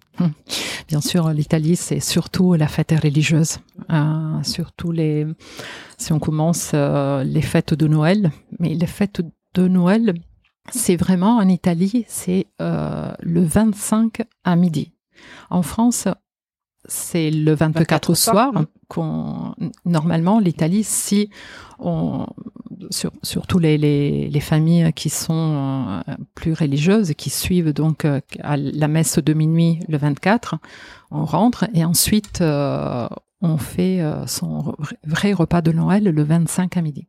Bien sûr, l'Italie, c'est surtout la fête religieuse. Euh, surtout les, si on commence euh, les fêtes de Noël, mais les fêtes de Noël, c'est vraiment en Italie, c'est le 25 à midi. En France, c'est le 24,
24
au
au
soir.
soir.
Qu'on normalement l'Italie, si on sur, surtout les, les, les familles qui sont euh, plus religieuses, qui suivent donc euh, la messe de minuit le 24, on rentre et ensuite euh, on fait euh, son vrai repas de Noël le 25 à midi.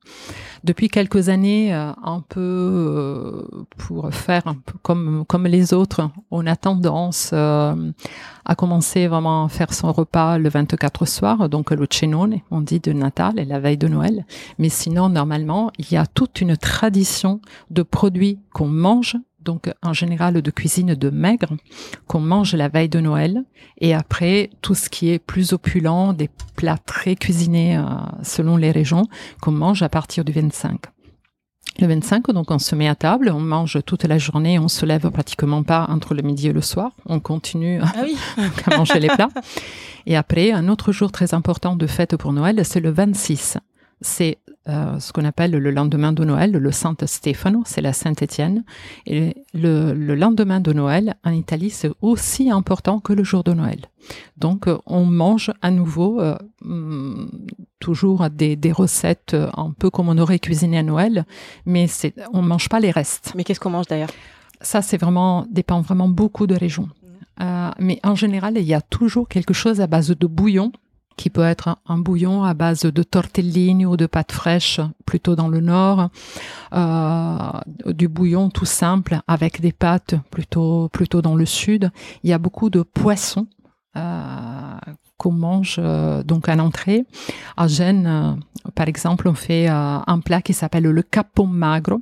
Depuis quelques années, euh, un peu euh, pour faire un peu comme comme les autres, on a tendance à commencer vraiment à faire son repas le 24 soir, donc le cenone, on dit de Natal et la veille de Noël. Mais sinon, normalement, il y a toute une tradition de produits qu'on mange, donc en général de cuisine de maigre, qu'on mange la veille de Noël. Et après, tout ce qui est plus opulent, des plats très cuisinés euh, selon les régions, qu'on mange à partir du 25. Le 25, donc on se met à table, on mange toute la journée, on se lève pratiquement pas entre le midi et le soir, on continue
Ah oui.
à manger les plats. Et après, un autre jour très important de fête pour Noël, c'est le 26. C'est euh, ce qu'on appelle le lendemain de Noël, le Saint Stefano, c'est la Saint-Étienne. Et le, le lendemain de Noël, en Italie, c'est aussi important que le jour de Noël. Donc, euh, on mange à nouveau euh, hum, toujours des, des recettes un peu comme on aurait cuisiné à Noël, mais on mange pas les restes.
Mais qu'est-ce qu'on mange d'ailleurs?
Ça, c'est vraiment dépend vraiment beaucoup de régions. Euh, mais en général, il y a toujours quelque chose à base de bouillon, qui peut être un, bouillon à base de tortellini ou de pâtes fraîches, plutôt dans le nord, euh, du bouillon tout simple avec des pâtes plutôt plutôt dans le sud. Il y a beaucoup de poissons. Euh, qu'on mange euh, donc à l'entrée. À Gênes, euh, par exemple, on fait euh, un plat qui s'appelle le capon magro,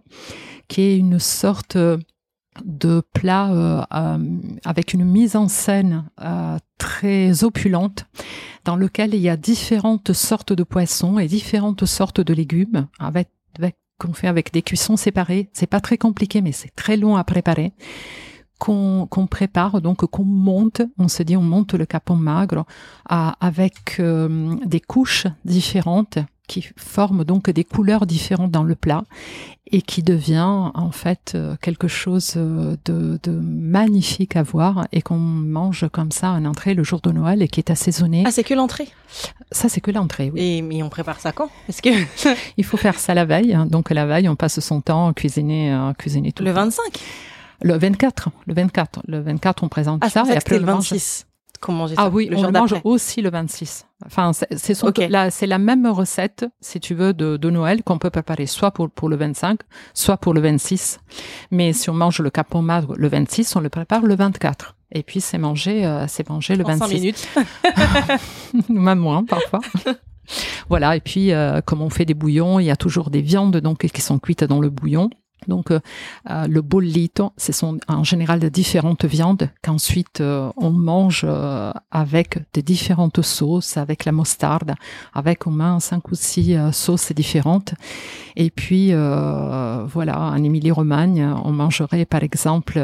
qui est une sorte de plat euh, euh, avec une mise en scène euh, très opulente dans lequel il y a différentes sortes de poissons et différentes sortes de légumes avec, avec qu'on fait avec des cuissons séparées. C'est pas très compliqué, mais c'est très long à préparer. Qu'on prépare, donc qu'on monte, on se dit on monte le capon magre avec euh, des couches différentes qui forment donc des couleurs différentes dans le plat et qui devient en fait euh, quelque chose euh, de, de magnifique à voir et qu'on mange comme ça en entrée le jour de Noël et qui est assaisonné.
Ah, c'est que l'entrée?
Ça, c'est que l'entrée, oui.
Et mais on prépare ça quand? Est-ce que
Il faut faire ça la veille. hein. Donc la veille, on passe son temps à cuisiner, à cuisiner tout
le
temps.
25
Le 24. Le 24. Le 24, on présente
Ah,
ça. et
que
après,
c'était le
on mange-
26 qu'on mangeait
Ah oui,
le
on
jour
le mange aussi le 26. Enfin, c'est c'est son-
Ok.
là, c'est la même recette, si tu veux, de, de Noël qu'on peut préparer soit pour, pour le 25, soit pour le 26. Mais si on mange le capon magre le 26, on le prépare le 24. Et puis c'est mangé, euh, c'est mangé le
En 5
26.
minutes.
même moins parfois. voilà, et puis euh, comme on fait des bouillons, il y a toujours des viandes donc qui sont cuites dans le bouillon. Donc euh, euh, le bollito, ce sont en général différentes viandes qu'ensuite euh, on mange avec de différentes sauces, avec la mostarde, avec au moins cinq ou six sauces différentes. Et puis voilà, en Émilie-Romagne, on mangerait par exemple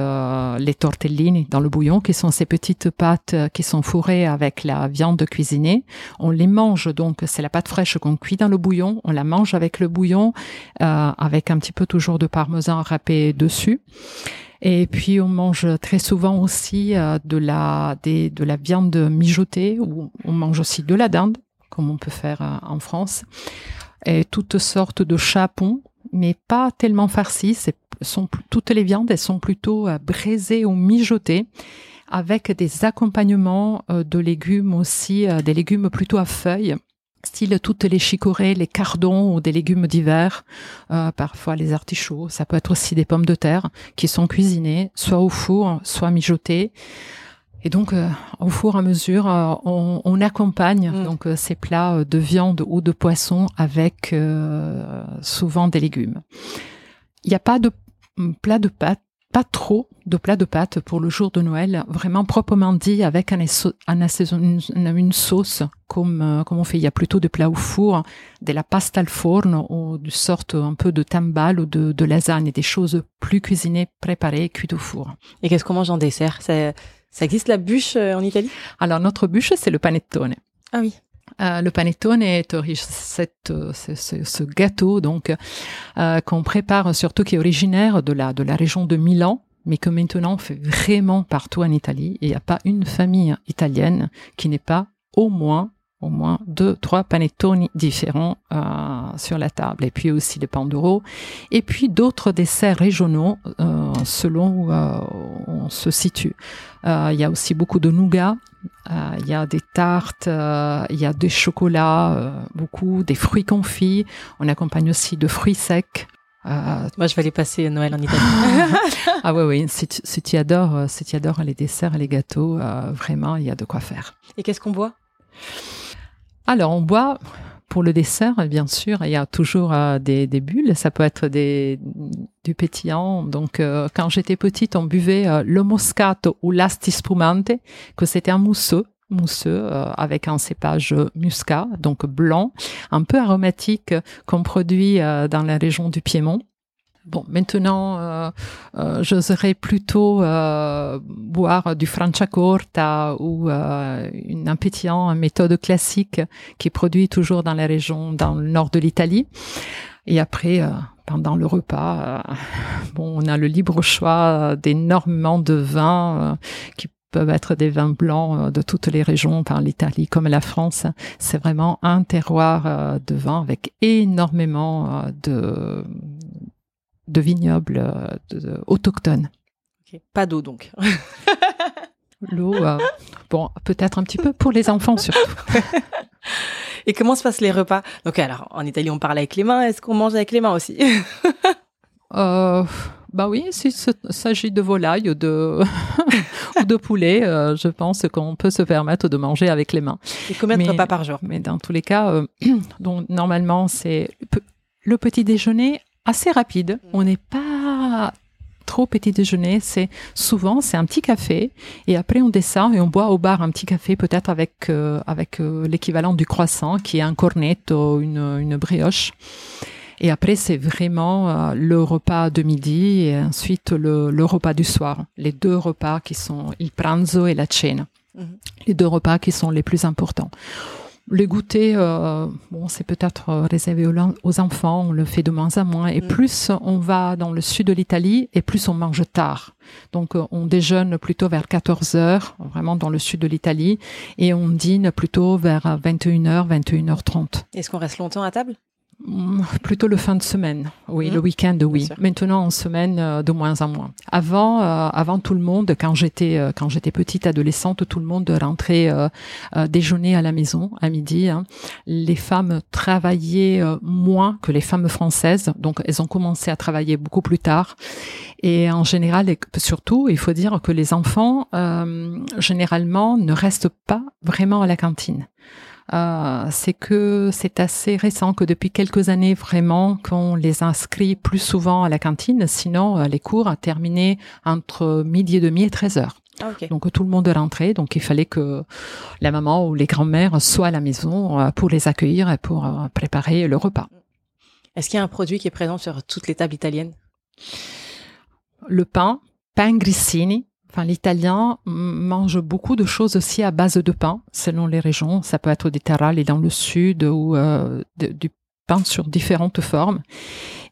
les tortellini dans le bouillon, qui sont ces petites pâtes qui sont fourrées avec la viande cuisinée. On les mange donc, c'est la pâte fraîche qu'on cuit dans le bouillon, on la mange avec le bouillon, avec un petit peu toujours de parmesan râpé dessus. Et puis on mange très souvent aussi euh, de la des, de la viande mijotée ou on mange aussi de la dinde comme on peut faire euh, en France. Et toutes sortes de chapons mais pas tellement farcis. Sont toutes les viandes elles sont plutôt euh, braisées ou mijotées avec des accompagnements de légumes aussi des légumes plutôt à feuilles style toutes les chicorées, les cardons ou des légumes d'hiver, euh, parfois les artichauts, ça peut être aussi des pommes de terre qui sont cuisinées soit au four, soit mijotées. Et donc, euh, au four à mesure, euh, on, on, accompagne
Mm.
donc euh, ces plats de viande ou de poisson avec euh, souvent des légumes. Il n'y a pas de mm, plat de pâtes, pas trop de plats de pâtes pour le jour de Noël, vraiment proprement dit avec un, un assaison- une, une sauce comme euh, comme on fait. Il y a plutôt de plats au four, de la pasta al forno ou du sorte un peu de tambal ou de, de lasagne, des choses plus cuisinées, préparées, cuites au four.
Et qu'est-ce qu'on mange en dessert? Ça, ça existe la bûche euh, en Italie?
Alors notre bûche, c'est le panettone.
Ah oui.
Euh, le panettone est cette, ce, ce- ce gâteau donc euh, qu'on prépare surtout qui est originaire de la de la région de Milan, mais que maintenant on fait vraiment partout en Italie. Il n'y a pas une famille italienne qui n'ait pas au moins au moins deux, trois panettoni différents euh, sur la table. Et puis aussi les pandoro. Et puis d'autres desserts régionaux euh, selon où euh, on se situe. Euh, Il y a aussi beaucoup de nougat. Euh, Il y a des tartes, euh, il y a des chocolats, beaucoup, des fruits confits. On accompagne aussi de fruits secs. Euh,
Moi, je vais aller passer Noël en Italie.
ah ouais, oui, si tu, si tu adores, euh, si tu adores les desserts et les gâteaux, euh, vraiment, il y a de quoi faire.
Et qu'est-ce qu'on boit?
Alors, on boit pour le dessert, bien sûr, il y a toujours euh, des, des bulles. Ça peut être des, du pétillant. Donc, euh, quand j'étais petite, on buvait euh, le moscato ou l'asti spumante, que c'était un mousseux mousseux euh, avec un cépage muscat, donc blanc, un peu aromatique qu'on produit euh, dans la région du Piémont. Bon, maintenant, euh, euh, j'oserais plutôt euh, boire du Franciacorta ou euh, une, un pétillant, une méthode classique qui est produit toujours dans la région, dans le nord de l'Italie. Et après, pendant le repas, bon, on a le libre choix d'énormément de vins qui peuvent être des vins blancs euh, de toutes les régions, par l'Italie comme la France. C'est vraiment un terroir euh, de vin avec énormément euh, de de vignobles de, de, autochtones.
Pas d'eau donc.
L'eau, euh, bon, peut-être un petit peu pour les enfants surtout.
Et comment se passent les repas? Donc alors, en Italie, on parle avec les mains. Est-ce qu'on mange avec les mains aussi?
Euh, Bah oui, s'il s'agit de volaille ou de, ou de poulet, euh, je pense qu'on peut se permettre de manger avec les mains.
Et combien de repas par jour
Mais dans tous les cas, euh, donc, normalement, c'est le petit déjeuner assez rapide. On n'est pas trop petit déjeuner, c'est souvent c'est un petit café et après on descend et on boit au bar un petit café peut-être avec euh, avec l'équivalent du croissant qui est un cornetto, une une brioche. Et après c'est vraiment euh, le repas de midi et ensuite le, le repas du soir, les deux repas qui sont il pranzo et la cena.
Mhm.
Les deux repas qui sont les plus importants. Le goûter, euh, bon, c'est peut-être euh, réservé aux, aux, enfants, on le fait de moins en moins. Et
Mm.
plus on va dans le sud de l'Italie, et plus on mange tard. Donc on déjeune plutôt vers 14 heures, vraiment dans le sud de l'Italie, et on dîne plutôt vers 21h, 21h30.
Est-ce qu'on reste longtemps à table?
Plutôt le fin de semaine, oui,
Mmh.
le week-end, oui. Maintenant en semaine, euh, de moins en moins. Avant, euh, avant tout le monde, quand j'étais euh, quand j'étais petite adolescente, tout le monde rentrait euh, euh, déjeuner à la maison à midi. hein. Les femmes travaillaient euh, moins que les femmes françaises, donc elles ont commencé à travailler beaucoup plus tard. Et en général, et surtout, il faut dire que les enfants euh, généralement ne restent pas vraiment à la cantine. Euh, c'est que c'est assez récent que depuis quelques années vraiment qu'on les inscrit plus souvent à la cantine. Sinon, euh, les cours a terminé entre midi et demi et 13 heures.
ah.
Donc tout le monde rentrait. Donc il fallait que la maman ou les grands-mères soient à la maison euh, pour les accueillir et pour euh, préparer le repas.
Est-ce qu'il y a un produit qui est présent sur toutes les tables italiennes?
Le pain, pain grissini. Enfin, l'italien mange beaucoup de choses aussi à base de pain, selon les régions. Ça peut être des taralli dans le sud ou euh, de, du pain sur différentes formes.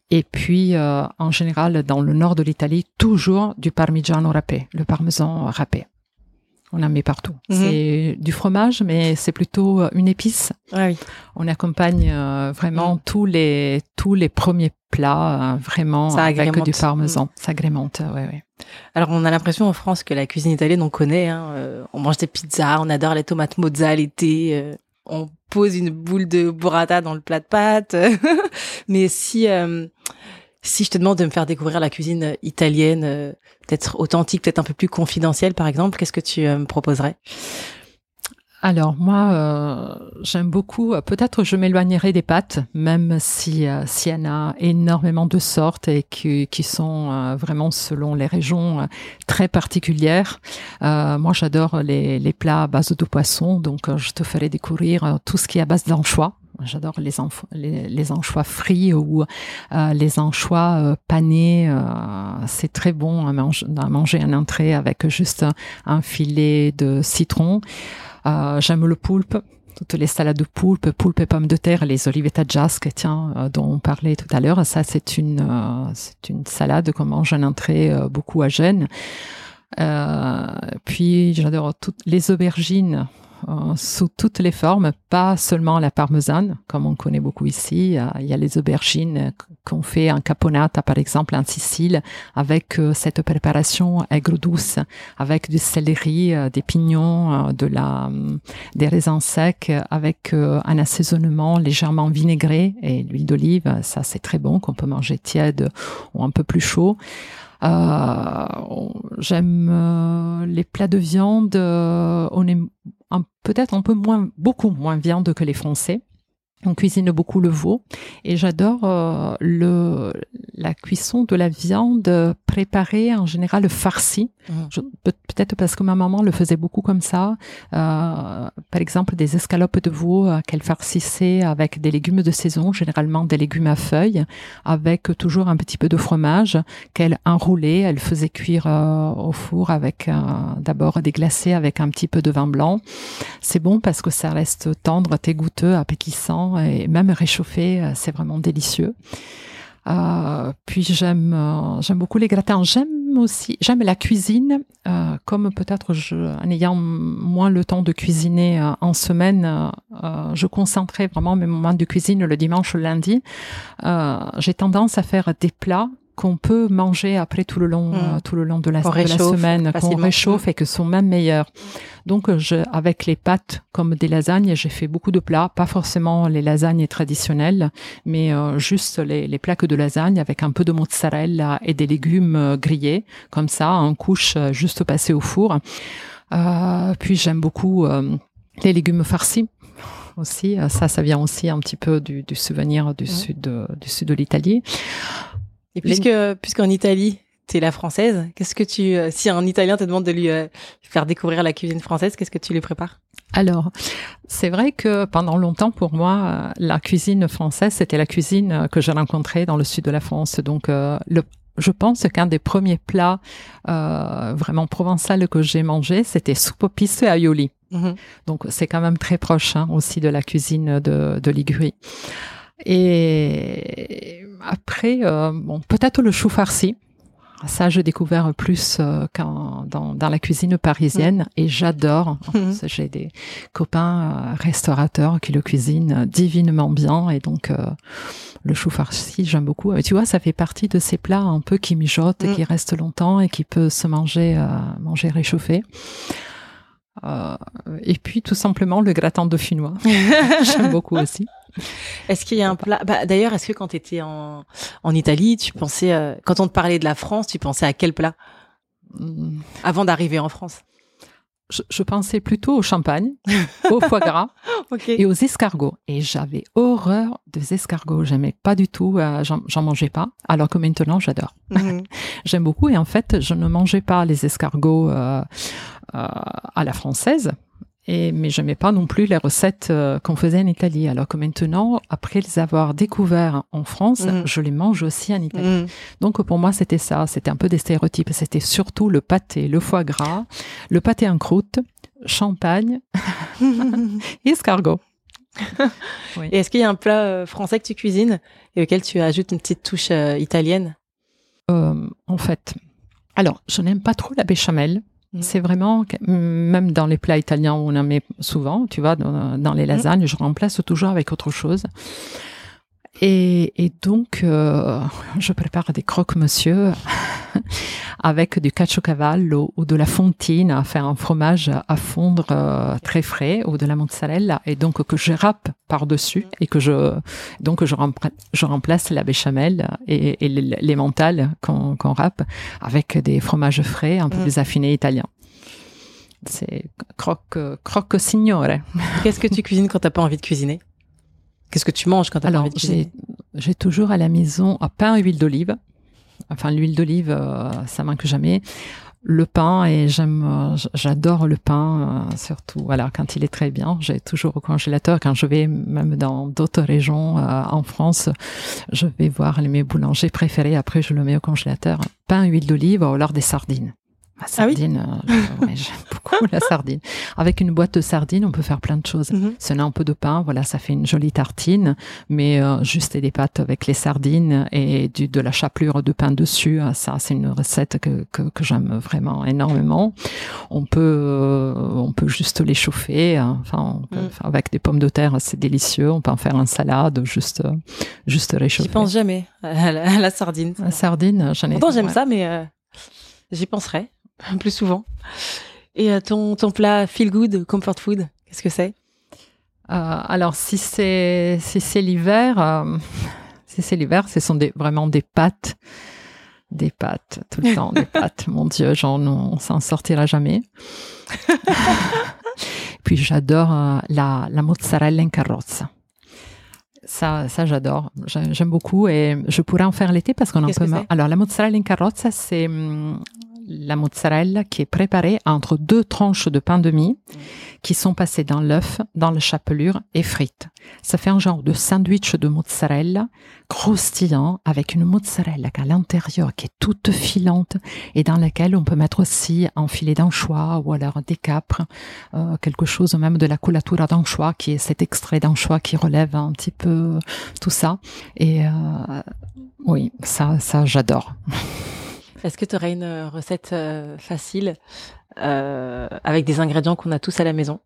Et puis, euh, en général, dans le nord de l'Italie, toujours du parmigiano râpé, le parmesan râpé. On en met partout.
Mhm.
C'est du fromage, mais c'est plutôt une épice.
Ah oui.
On accompagne euh, vraiment
Mm.
tous les tous les premiers plats, euh, vraiment
Ça
avec
agrémente.
du parmesan. Ça agrémente, ouais, ouais.
Alors, on a l'impression en France que la cuisine italienne, on connaît. Hein, euh, on mange des pizzas, on adore les tomates mozza l'été. euh, on pose une boule de burrata dans le plat de pâtes. Mais si euh, si je te demande de me faire découvrir la cuisine italienne, euh, peut-être authentique, peut-être un peu plus confidentielle, par exemple, qu'est-ce que tu me proposerais?
Alors moi, euh, j'aime beaucoup. euh, Peut-être je m'éloignerai des pâtes, même si euh, y en a énormément de sortes et qui, sont euh, vraiment selon les régions très particulières. Moi, j'adore les, plats à base de poisson, donc je te ferai découvrir tout ce qui est à base d'anchois. J'adore les, anchois frits ou les anchois panés. c'est très bon à, à manger en entrée avec juste un filet de citron. Euh, J'aime le poulpe, toutes les salades de poulpe, poulpe et pommes de terre, les olives tajasque, tiens, euh, dont on parlait tout à l'heure. Ça, c'est une, euh, c'est une salade qu'on mange en entrée beaucoup à Gênes. Puis, j'adore toutes les aubergines euh, sous toutes les formes, pas seulement la parmesane, comme on connaît beaucoup ici. Euh, Il y a les aubergines qu'on fait en caponata, par exemple, en Sicile, avec euh, cette préparation aigre-douce, avec du céleri, des pignons, de la, des raisins secs, avec un assaisonnement légèrement vinaigré et l'huile d'olive. Ça, c'est très bon, qu'on peut manger tiède ou un peu plus chaud. J'aime les plats de viande. on peut-être un peu moins, beaucoup moins viande que les Français. On cuisine beaucoup le veau et j'adore euh, le la cuisson de la viande préparée en général farcie. Peut- Peut-être parce que ma maman le faisait beaucoup comme ça. Euh, par exemple, des escalopes de veau euh, qu'elle farcissait avec des légumes de saison, généralement des légumes à feuilles, avec toujours un petit peu de fromage qu'elle enroulait. Elle faisait cuire euh, au four avec d'abord des glacés avec un petit peu de vin blanc. C'est bon parce que ça reste tendre, goûteux, appétissant et même réchauffé, euh, c'est vraiment délicieux. Euh, puis j'aime euh, j'aime beaucoup les gratins. J'aime aussi j'aime la cuisine comme peut-être en ayant moins le temps de cuisiner en semaine, je concentrais vraiment mes moments de cuisine le dimanche, le lundi. J'ai tendance à faire des plats qu'on peut manger après tout le long,
Mm.
euh, tout le long de la, de semaine, qu'on réchauffe et que sont même meilleurs. Donc, euh, je, avec les pâtes comme des lasagnes, j'ai fait beaucoup de plats, pas forcément les lasagnes traditionnelles, mais euh, juste les, les plaques de lasagne avec un peu de mozzarella et des légumes grillés, comme ça, en couche juste passée au four. Euh, puis j'aime beaucoup euh, les légumes farcis aussi. Ça, ça vient aussi un petit peu du, du souvenir du
Mhm.
sud de, du sud de l'Italie.
Et puisque puisqu'en Italie, t'es la française, qu'est-ce que tu euh, si un Italien te demande de lui euh, faire découvrir la cuisine française, qu'est-ce que tu lui prépares?
Alors, c'est vrai que pendant longtemps, pour moi, euh, la cuisine française, c'était la cuisine que j'ai rencontrée dans le sud de la France. Donc, euh, le, je pense qu'un des premiers plats euh, vraiment provençal que j'ai mangé, c'était soupe aux pistes et aioli.
Mhm.
Donc, c'est quand même très proche hein, aussi de la cuisine de, de Ligurie. Et après, euh, bon, peut-être le chou farci. Ça, j'ai découvert plus euh, quand, dans, dans la cuisine parisienne et j'adore.
Mhm.
J'ai des copains euh, restaurateurs qui le cuisinent divinement bien et donc euh, le chou farci, j'aime beaucoup. Et tu vois, ça fait partie de ces plats un peu qui mijotent,
Mm.
qui restent longtemps et qui peut se manger, euh, manger réchauffé. Euh, et puis tout simplement le gratin dauphinois, j'aime beaucoup aussi.
Est-ce qu'il y a un plat bah, D'ailleurs, est-ce que quand tu étais en, en Italie, tu pensais, euh, quand on te parlait de la France, tu pensais à quel plat?
Mm.
avant d'arriver en France
Je, je pensais plutôt au champagne, au foie gras et aux escargots. Et j'avais horreur des escargots. J'aimais pas du tout, euh, j'en mangeais pas. Alors que maintenant, j'adore.
Mhm.
J'aime beaucoup et en fait, je ne mangeais pas les escargots euh, à la française. Et, mais j'aimais pas non plus les recettes euh, qu'on faisait en Italie. Alors que maintenant, après les avoir découverts en France,
Mhm.
je les mange aussi en Italie.
Mhm.
Donc pour moi, c'était ça. C'était un peu des stéréotypes. C'était surtout le pâté, le foie gras, le pâté en croûte, champagne, escargot.
Et est-ce qu'il y a un plat euh, français que tu cuisines et auquel tu ajoutes une petite touche euh, italienne?
Euh, en fait, alors, je n'aime pas trop la béchamel.
Mhm.
C'est vraiment, que- même dans les plats italiens, on en met souvent, tu vois, dans, dans les lasagnes, je remplace toujours avec autre chose. Et, et donc, euh, je prépare des croque-monsieur avec du caciocavallo ou de la fontine à faire un fromage à fondre euh, très frais ou de la mozzarella et donc que je râpe par-dessus et que je donc je, rempla- je remplace la béchamel et, et les, les mentales qu'on qu'on râpe avec des fromages frais un peu
Mm.
plus affinés italiens. C'est croque croque signore.
Qu'est-ce que tu cuisines quand t'as pas envie de cuisiner? Qu'est-ce que tu manges quand t'as pas
Alors, j'ai, toujours à la maison un pain et huile d'olive. Enfin, l'huile d'olive, euh, ça manque jamais. Le pain, et j'aime, euh, j'adore le pain, euh, surtout, voilà, quand il est très bien. J'ai toujours au congélateur. Quand je vais même dans d'autres régions euh, en France, je vais voir les- mes boulangers préférés. Après, je le mets au congélateur. Pain huile d'olive ou alors des sardines. La
Ah oui
sardine, euh, ouais, j'aime beaucoup la sardine. Avec une boîte de sardines, on peut faire plein de choses.
Mhm.
Si on a un peu de pain, voilà, ça fait une jolie tartine, mais euh, juste des pâtes avec les sardines et du, de la chapelure de pain dessus, euh, ça c'est une recette que, que, que j'aime vraiment énormément. On peut euh, on peut juste les chauffer, hein. enfin on peut
Mm.
faire avec des pommes de terre, c'est délicieux. On peut en faire un salade, juste euh, juste réchauffer.
J'y pense jamais à la, à la sardine.
La sardine, j'en ai.
Pourtant j'aime
ouais.
ça, mais euh, j'y penserai plus souvent. Et euh, ton ton plat feel good comfort food, qu'est-ce que c'est?
Euh, alors si c'est si c'est l'hiver, euh, si c'est l'hiver, ce sont des, vraiment des pâtes, des pâtes tout le temps, des pâtes. Mon Dieu, genre on, s'en sortira jamais. Puis j'adore euh, la la mozzarella in carrozza. Ça, ça j'adore. J'ai- J'aime beaucoup et je pourrais en faire l'été parce qu'on en peut. Alors la mozzarella in carrozza, c'est hum, la mozzarella qui est préparée entre deux tranches de pain de mie qui sont passées dans l'œuf, dans la chapelure et frites. Ça fait un genre de sandwich de mozzarella croustillant avec une mozzarella à l'intérieur qui est toute filante et dans laquelle on peut mettre aussi un filet d'anchois ou alors des capres, euh, quelque chose même de la colatura d'anchois qui est cet extrait d'anchois qui relève un petit peu tout ça. Et euh, oui, ça, ça j'adore.
Est-ce que tu aurais une euh, recette euh, facile euh, avec des ingrédients qu'on a tous à la maison?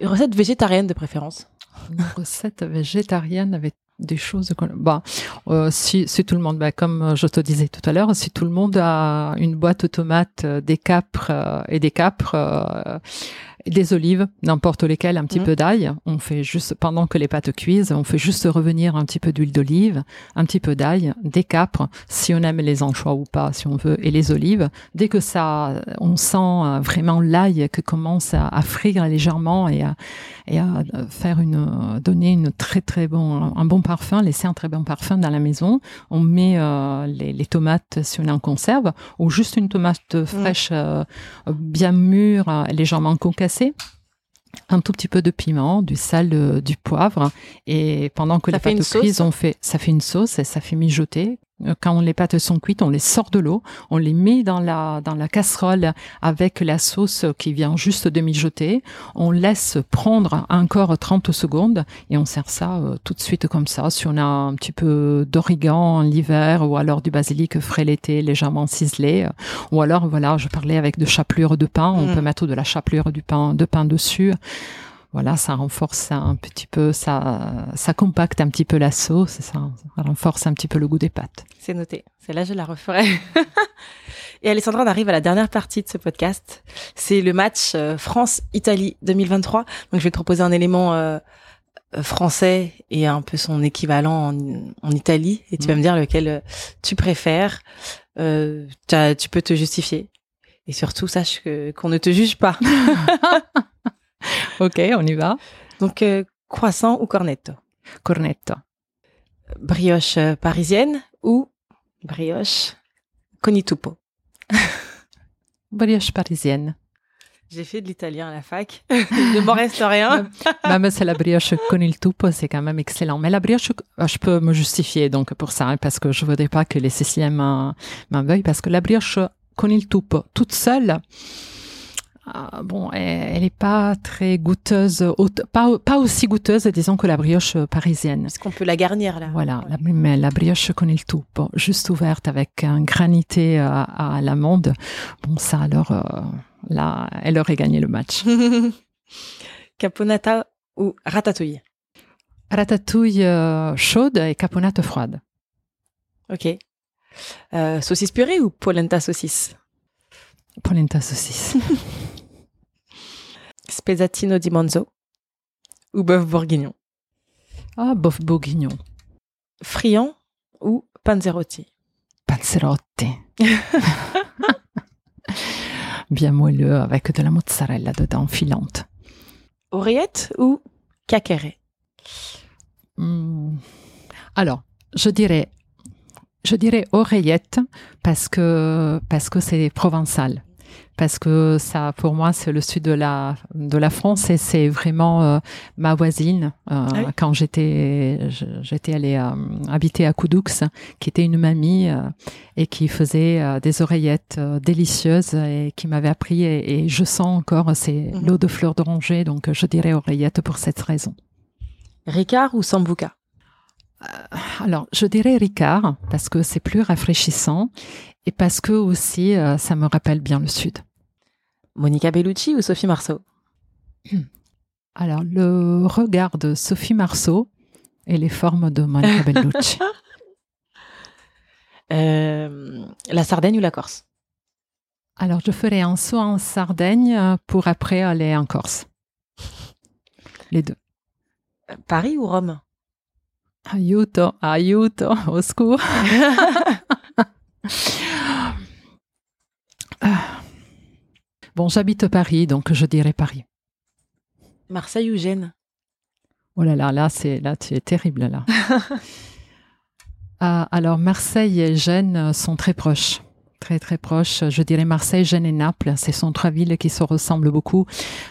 Une recette végétarienne de préférence?
Une recette végétarienne avec des choses bah euh, si si tout le monde bah, comme je te disais tout à l'heure si tout le monde a une boîte de tomates euh, des capres euh, et des capres euh, des olives n'importe lesquelles un petit
Mhm.
peu d'ail on fait juste pendant que les pâtes cuisent on fait juste revenir un petit peu d'huile d'olive un petit peu d'ail des capres si on aime les anchois ou pas si on veut et les olives dès que ça on sent euh, vraiment l'ail qui commence à, à frire légèrement et à et à euh, faire une donner une très très bon un bon parfum laisser un très bon parfum dans la maison. On met euh, les, les tomates si on est en conserve ou juste une tomate fraîche euh, bien mûre euh, légèrement concassée. Un tout petit peu de piment, du sel, du poivre, et pendant que
Ça
les pâtes cuisent, on fait, ça fait une sauce et ça fait mijoter. Euh, Quand les pâtes sont cuites, on les sort de l'eau, on les met dans la dans la casserole avec la sauce qui vient juste de mijoter. On laisse prendre encore 30 secondes et on sert ça euh, tout de suite comme ça. Si on a un petit peu d'origan l'hiver ou alors du basilic frais l'été légèrement ciselé, euh, ou alors voilà, je parlais avec de chapelure de pain, on
Mm.
peut mettre de la chapelure du pain de pain dessus. Voilà, ça renforce un petit peu, ça, ça compacte un petit peu la sauce, ça, ça renforce un petit peu le goût des pâtes.
C'est noté. Celle-là, je la referai. Et Alessandra, on arrive à la dernière partie de ce podcast. C'est le match euh, France-Italie 2023. Donc, je vais te proposer un élément euh, euh, français et un peu son équivalent en, en Italie. Et tu vas
Mhm.
me dire lequel tu préfères. Euh, tu peux te justifier. Et surtout, sache qu'on ne te juge pas.
Ok, on y va.
Donc, euh, croissant ou cornetto?
Cornetto.
Brioche euh, parisienne ou brioche con il tupo
Brioche parisienne.
J'ai fait de l'italien à la fac. Il ne m'en reste rien.
Même c'est la brioche con il tupo, c'est quand même excellent. Mais la brioche, euh, je peux me justifier donc pour ça, hein, parce que je voudrais pas que les Siciliens m'en m'en veuillent, parce que la brioche con il tupo, toute seule, ah, bon, elle, elle est pas très goûteuse, pas, pas aussi goûteuse, disons, que la brioche parisienne.
Est-ce qu'on peut la garnir là
Voilà, la, mais la brioche con il tupo, juste ouverte avec un granité à, à l'amande. Bon, ça alors, euh, là, elle aurait gagné le match.
Caponata ou ratatouille?
Ratatouille euh, chaude et caponate froide.
Ok. Euh, saucisse purée ou polenta saucisse?
Polenta saucisse.
Spezzatino di manzo ou bœuf bourguignon?
Ah, boeuf bourguignon.
Friand ou panzerotti?
Panzerotti. Bien moelleux avec de la mozzarella dedans, filante.
Oreillette ou caqueret?
Hmm. Alors, je dirais, je dirais oreillette parce que parce que c'est provençal. Parce que ça, pour moi, c'est le sud de la de la France et c'est vraiment euh, ma voisine. Euh,
oui.
Quand j'étais j'étais allée euh, habiter à Coudoux, qui était une mamie et qui faisait des oreillettes délicieuses et qui m'avait appris et, et je sens encore c'est
Mhm.
l'eau de fleur d'oranger donc je dirais oreillette pour cette raison.
Ricard ou sambuca?
Alors, je dirais Ricard parce que c'est plus rafraîchissant et parce que aussi euh, ça me rappelle bien le sud.
Monica Bellucci ou Sophie Marceau
Alors, le regard de Sophie Marceau et les formes de Monica Bellucci.
Euh, La Sardaigne ou la Corse
Alors, je ferai un saut en Sardaigne euh, pour après aller en Corse. Les deux.
Paris ou Rome
Aiuto, aiuto, au secours. Bon, j'habite Paris, donc je dirais Paris.
Marseille ou Gênes?
Oh là là, là, c'est, là, tu es terrible, là. Ah, alors, Marseille et Gênes sont très proches. Très, très proches. Je dirais Marseille, Gênes et Naples. Ce sont trois villes qui se ressemblent beaucoup,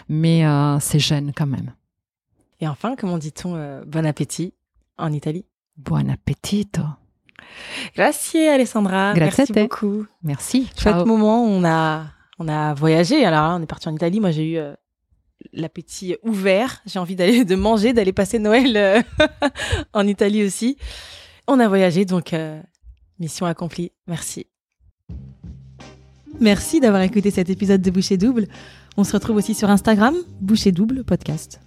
mais euh, c'est Gênes quand même.
Et enfin, comment dit-on euh, bon appétit en Italie?
Buon appetito.
Grazie Alessandra,
Grazie
merci beaucoup.
Merci.
Chouette moment, on a, on a voyagé. Alors là, on est parti en Italie. Moi, j'ai eu euh, l'appétit ouvert. J'ai envie d'aller de manger, d'aller passer Noël euh, en Italie aussi. On a voyagé, donc euh, mission accomplie. Merci. Merci d'avoir écouté cet épisode de Boucher Double. On se retrouve aussi sur Instagram, Boucher Double Podcast.